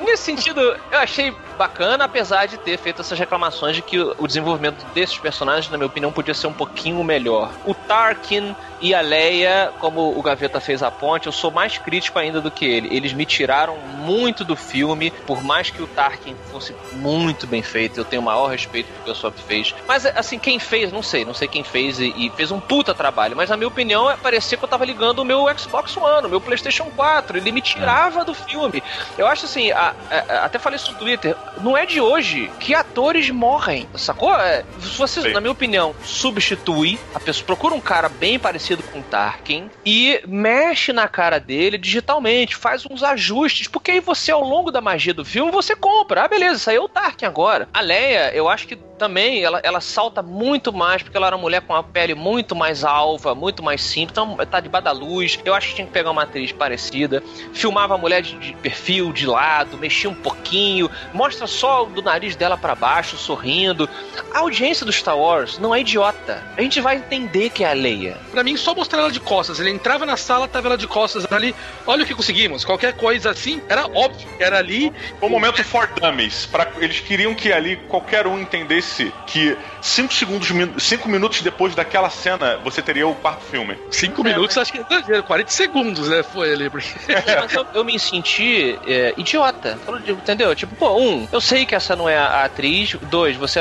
nesse sentido, eu achei bacana, apesar de ter feito essas reclamações de que o desenvolvimento desses personagens, na minha opinião, podia ser um pouquinho melhor. O Tarkin e a Leia, como o Gaveta fez a ponte, eu sou mais crítico ainda do que ele. Eles me tiraram muito do filme, por mais que o Tarkin fosse muito bem feito, eu tenho o maior respeito pelo que o pessoal fez. Mas, assim, quem fez, não sei, não sei quem fez e, e fez um puta trabalho, mas na minha opinião, é, parecia que eu tava ligando o meu Xbox One, o meu PlayStation 4, ele me tirava do filme. Eu acho assim, a- a- até falei isso no Twitter, não é de hoje que atores morrem, sacou? É, se você, Sim. na minha opinião, substitui a pessoa, procura um cara bem parecido com o Tarkin e mexe na cara dele digitalmente, faz uns ajustes, porque aí você, ao longo da magia do filme, você compra. Ah, beleza, é o Tarkin agora. A Leia, eu acho que também ela, ela salta muito mais, porque ela era uma mulher com uma pele muito mais alva, muito mais simples, então tá debaixo da luz. Eu acho que tinha que pegar uma atriz parecida. Filmava a mulher de, de perfil, de lado, mexia um pouquinho, mostra só do nariz dela pra baixo, sorrindo. A audiência do Star Wars não é idiota. A gente vai entender que é a Leia. Pra mim, só mostrar ela de costas. Ele entrava na sala, tava ela de costas ali. Olha o que conseguimos. Qualquer coisa assim, era óbvio. Era ali. Foi um momento for dummies. Pra, eles queriam que ali qualquer um entendesse que cinco segundos, cinco minutos depois daquela cena você teria o quarto filme. Cinco minutos, acho que é exagero. 40 segundos, né? Foi ali. Porque... *laughs* Mas eu, eu me senti é, idiota. Entendeu? Tipo, pô, um, eu sei que essa não é a atriz. Dois, você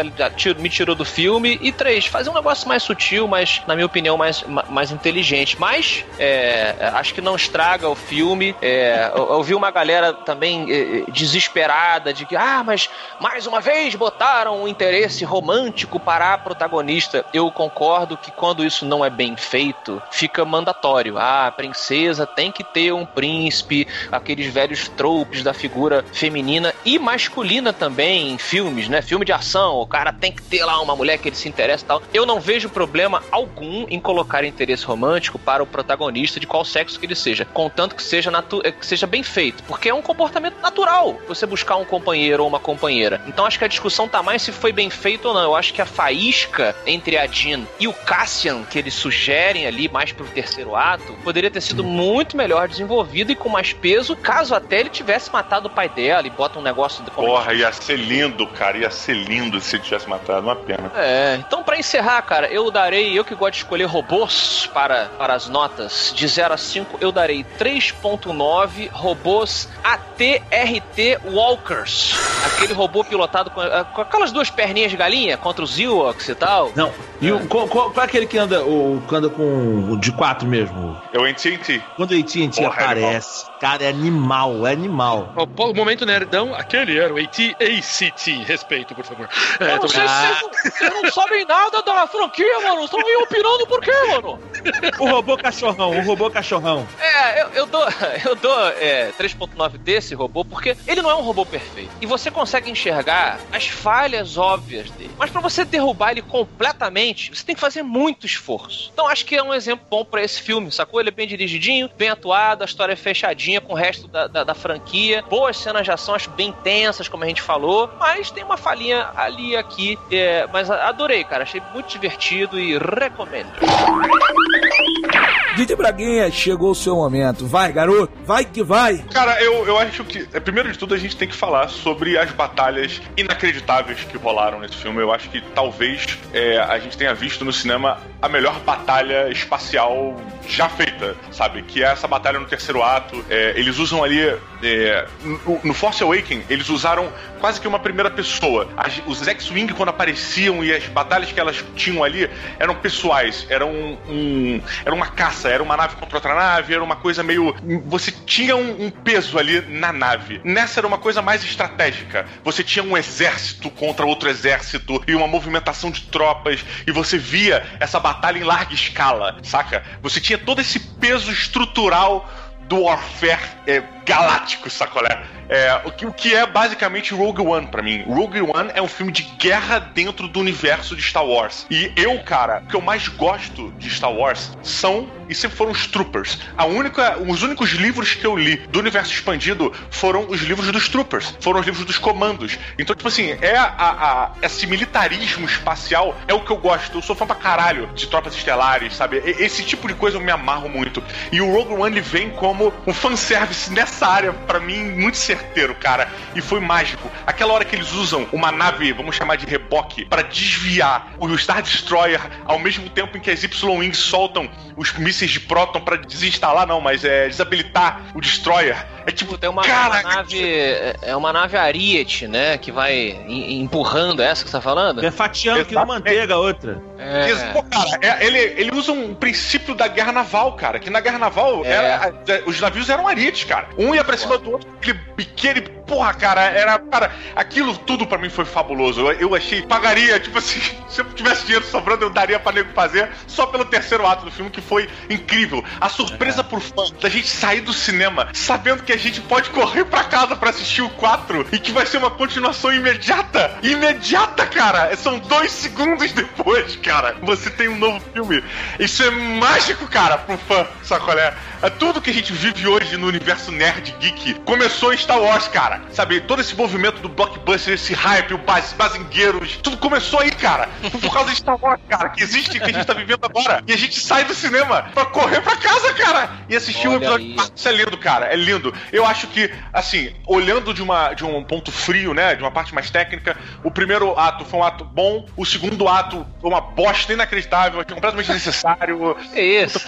me tirou do filme. E três, fazer um negócio mais sutil, mas, na minha opinião, mais, ma- mais inteligente. Mas, é, acho que não estraga o filme. É, eu, eu vi uma galera também é, desesperada de que, ah, mas mais uma vez botaram o interesse interesse romântico para a protagonista. Eu concordo que quando isso não é bem feito, fica mandatório. Ah, a princesa tem que ter um príncipe, aqueles velhos tropes da figura feminina e masculina também em filmes, né? Filme de ação, o cara tem que ter lá uma mulher que ele se interessa e tal. Eu não vejo problema algum em colocar interesse romântico para o protagonista de qual sexo que ele seja, contanto que seja, natu que seja bem feito, porque é um comportamento natural você buscar um companheiro ou uma companheira. Então acho que a discussão tá mais se foi bem feito ou não. Eu acho que a faísca entre a Jean e o Cassian, que eles sugerem ali mais pro terceiro ato, poderia ter sido muito melhor desenvolvido e com mais peso, caso até ele tivesse matado o pai dela e bota um negócio de Porra, ia ser lindo, cara. Ia ser lindo se ele tivesse matado. Uma pena. É, então para encerrar, cara, eu darei, eu que gosto de escolher robôs para, para as notas, de 0 a 5, eu darei 3.9 robôs ATRT Walkers. Aquele robô pilotado com, com aquelas duas perninhas galinha contra os Ewoks e tal. Não. E o, qual, qual, qual é aquele que anda, o, que anda com o de quatro mesmo? É o AT&T. Quando o AT&T é aparece, cara, é animal, é animal. O, o momento nerdão, aquele era o AT-ACT. Respeito, por favor. É, não se vocês não, vocês não sabem nada da franquia, mano. Estão aí opinando por quê, mano? O robô cachorrão, o robô cachorrão. É, eu, eu dou, *laughs* eu dou é, 3.9 desse robô porque ele não é um robô perfeito. E você consegue enxergar as falhas óbvias dele. Mas pra você derrubar ele completamente, você tem que fazer muito esforço. Então acho que é um exemplo bom pra esse filme, sacou? Ele é bem dirigidinho, bem atuado, a história é fechadinha com o resto da, da, da franquia. Boas cenas de ação, acho bem tensas, como a gente falou. Mas tem uma falhinha ali aqui. é, mas adorei, cara. Achei muito divertido e recomendo. Didi Braguinha, chegou o seu momento. Vai, garoto, vai que vai. Cara, eu, eu acho que, é, primeiro de tudo, a gente tem que falar sobre as batalhas inacreditáveis que rolaram nesse filme. Eu acho que talvez é, a gente tenha visto no cinema a melhor batalha espacial já feita, sabe? Que é essa batalha no terceiro ato. É, eles usam ali. é, no, no Force Awakening, eles usaram quase que uma primeira pessoa. As- os X-Wing, quando apareciam e as batalhas que elas tinham ali eram pessoais. Eram um, era uma caça, era uma nave contra outra nave, era uma coisa meio. Você tinha um, um peso ali na nave. Nessa era uma coisa mais estratégica. Você tinha um exército contra outro exército e uma movimentação de tropas, e você via essa batalha em larga escala, saca? Você tinha todo esse peso estrutural do Warfare é, galáctico, sacolé? É, o, que, o que é basicamente Rogue One pra mim. Rogue One é um filme de guerra dentro do universo de Star Wars. E eu, cara, o que eu mais gosto de Star Wars são e sempre foram os Troopers. A única, os únicos livros que eu li do universo expandido foram os livros dos Troopers, foram os livros dos comandos. Então, tipo assim, é a, a- esse militarismo espacial é o que eu gosto. Eu sou fã pra caralho de tropas estelares, sabe? Esse tipo de coisa eu me amarro muito. E o Rogue One ele vem como um fanservice nessa área, pra mim, muito certeiro, cara. E foi mágico. Aquela hora que eles usam uma nave, vamos chamar de reboque, pra desviar o Star Destroyer ao mesmo tempo em que as Y-Wings soltam os mísseis de próton pra desinstalar, não, mas é desabilitar o Destroyer. É tipo, Tem uma, cara, uma nave. É uma nave Ariete, né? Que vai em- empurrando essa que você tá falando? É fatiando que não manteiga a outra. É. Pô, cara, é- ele, ele usa um princípio da guerra naval, cara. Que na guerra naval É. era- é, os navios eram arites, cara. Um ia pra cima do outro, aquele biqueire, porra, cara, era. Cara, aquilo tudo pra mim foi fabuloso. Eu, eu achei, pagaria, tipo assim, *laughs* se eu tivesse dinheiro sobrando, eu daria pra nego fazer só pelo terceiro ato do filme, que foi incrível. A surpresa pro fã da gente sair do cinema sabendo que a gente pode correr pra casa pra assistir o 4 e que vai ser uma continuação imediata. Imediata, cara! São dois segundos depois, cara. Você tem um novo filme. Isso é mágico, cara, pro fã, sacolé? É tudo que a gente vive hoje no universo nerd geek começou em Star Wars, cara. Sabe, todo esse movimento do blockbuster, esse hype, o baz, bazingueiros, tudo começou aí, cara. Por causa de Star Wars, cara, que existe, que a gente tá vivendo agora. E a gente sai do cinema pra correr pra casa, cara, e assistir o Olha episódio aí. 4. Isso é lindo, cara, é lindo. Eu acho que, assim, olhando de, uma, de um ponto frio, né, de uma parte mais técnica, o primeiro ato foi um ato bom, o segundo ato foi uma bosta inacreditável, completamente necessário. É isso.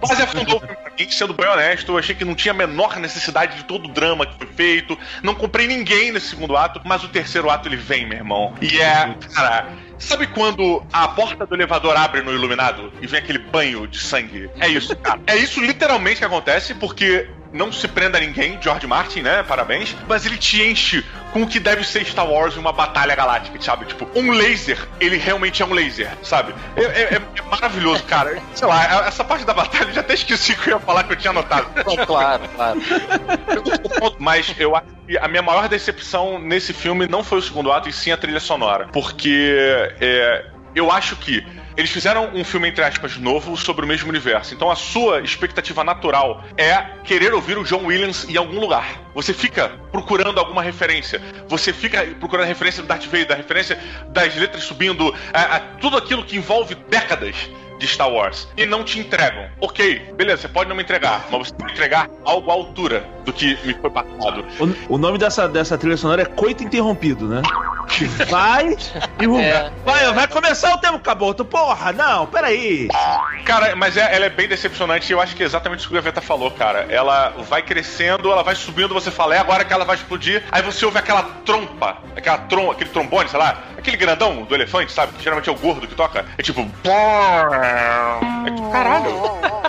Quase afundou o filme pra mim, sendo bem honesto. Eu achei que não tinha a menor necessidade de todo o drama que foi feito. Não comprei ninguém nesse segundo ato, mas o terceiro ato ele vem, meu irmão. E é, cara. Sabe quando a porta do elevador abre no iluminado e vem aquele banho de sangue? É isso, cara. É isso literalmente que acontece, porque não se prenda a ninguém, George Martin, né? Parabéns. Mas ele te enche com o que deve ser Star Wars em uma batalha galáctica, sabe? Tipo, um laser, ele realmente é um laser, sabe? É, é- é maravilhoso, cara. Sei lá, essa parte da batalha eu já até esqueci que eu ia falar que eu tinha anotado. *laughs* Claro, claro. Mas eu acho que a minha maior decepção nesse filme não foi o segundo ato, e sim a trilha sonora. Porque é, eu acho que eles fizeram um filme, entre aspas, novo sobre o mesmo universo. Então a sua expectativa natural é querer ouvir o John Williams em algum lugar. Você fica procurando alguma referência. Você fica procurando a referência do Darth Vader, a referência das letras subindo, a- a tudo aquilo que envolve décadas de Star Wars e não te entregam. Ok, beleza, você pode não me entregar, mas você tem que entregar algo à altura do que me foi passado. O, o nome dessa, dessa trilha sonora é Coito Interrompido, né? Que vai e. É. Vai, vai começar o tempo, acabou. Tu, porra, não, peraí. Cara, mas é- ela é bem decepcionante e eu acho que é exatamente isso que o Gaveta falou, cara. Ela vai crescendo, ela vai subindo, você fala, é agora que ela vai explodir. Aí você ouve aquela trompa, aquela trom, aquele trombone, sei lá, aquele grandão do elefante, sabe? Que geralmente é o gordo que toca. É tipo. É tipo, caralho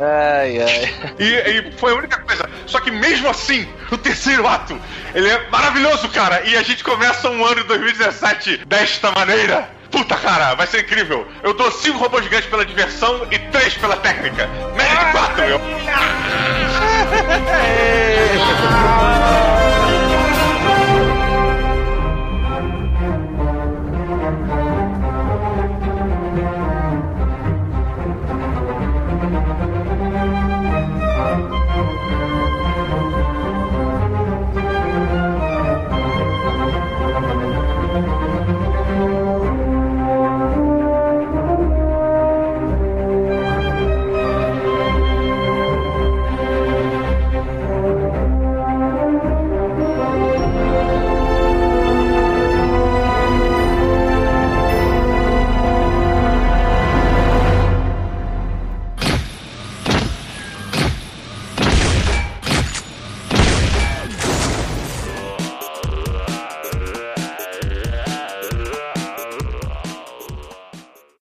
ai, ai. E, e, foi a única coisa. Só que mesmo assim, o terceiro ato, ele é maravilhoso, cara. E a gente começa um ano de 2017 desta maneira. Puta cara, vai ser incrível. Eu dou cinco robôs gigantes pela diversão e três pela técnica. Média de quatro, meu.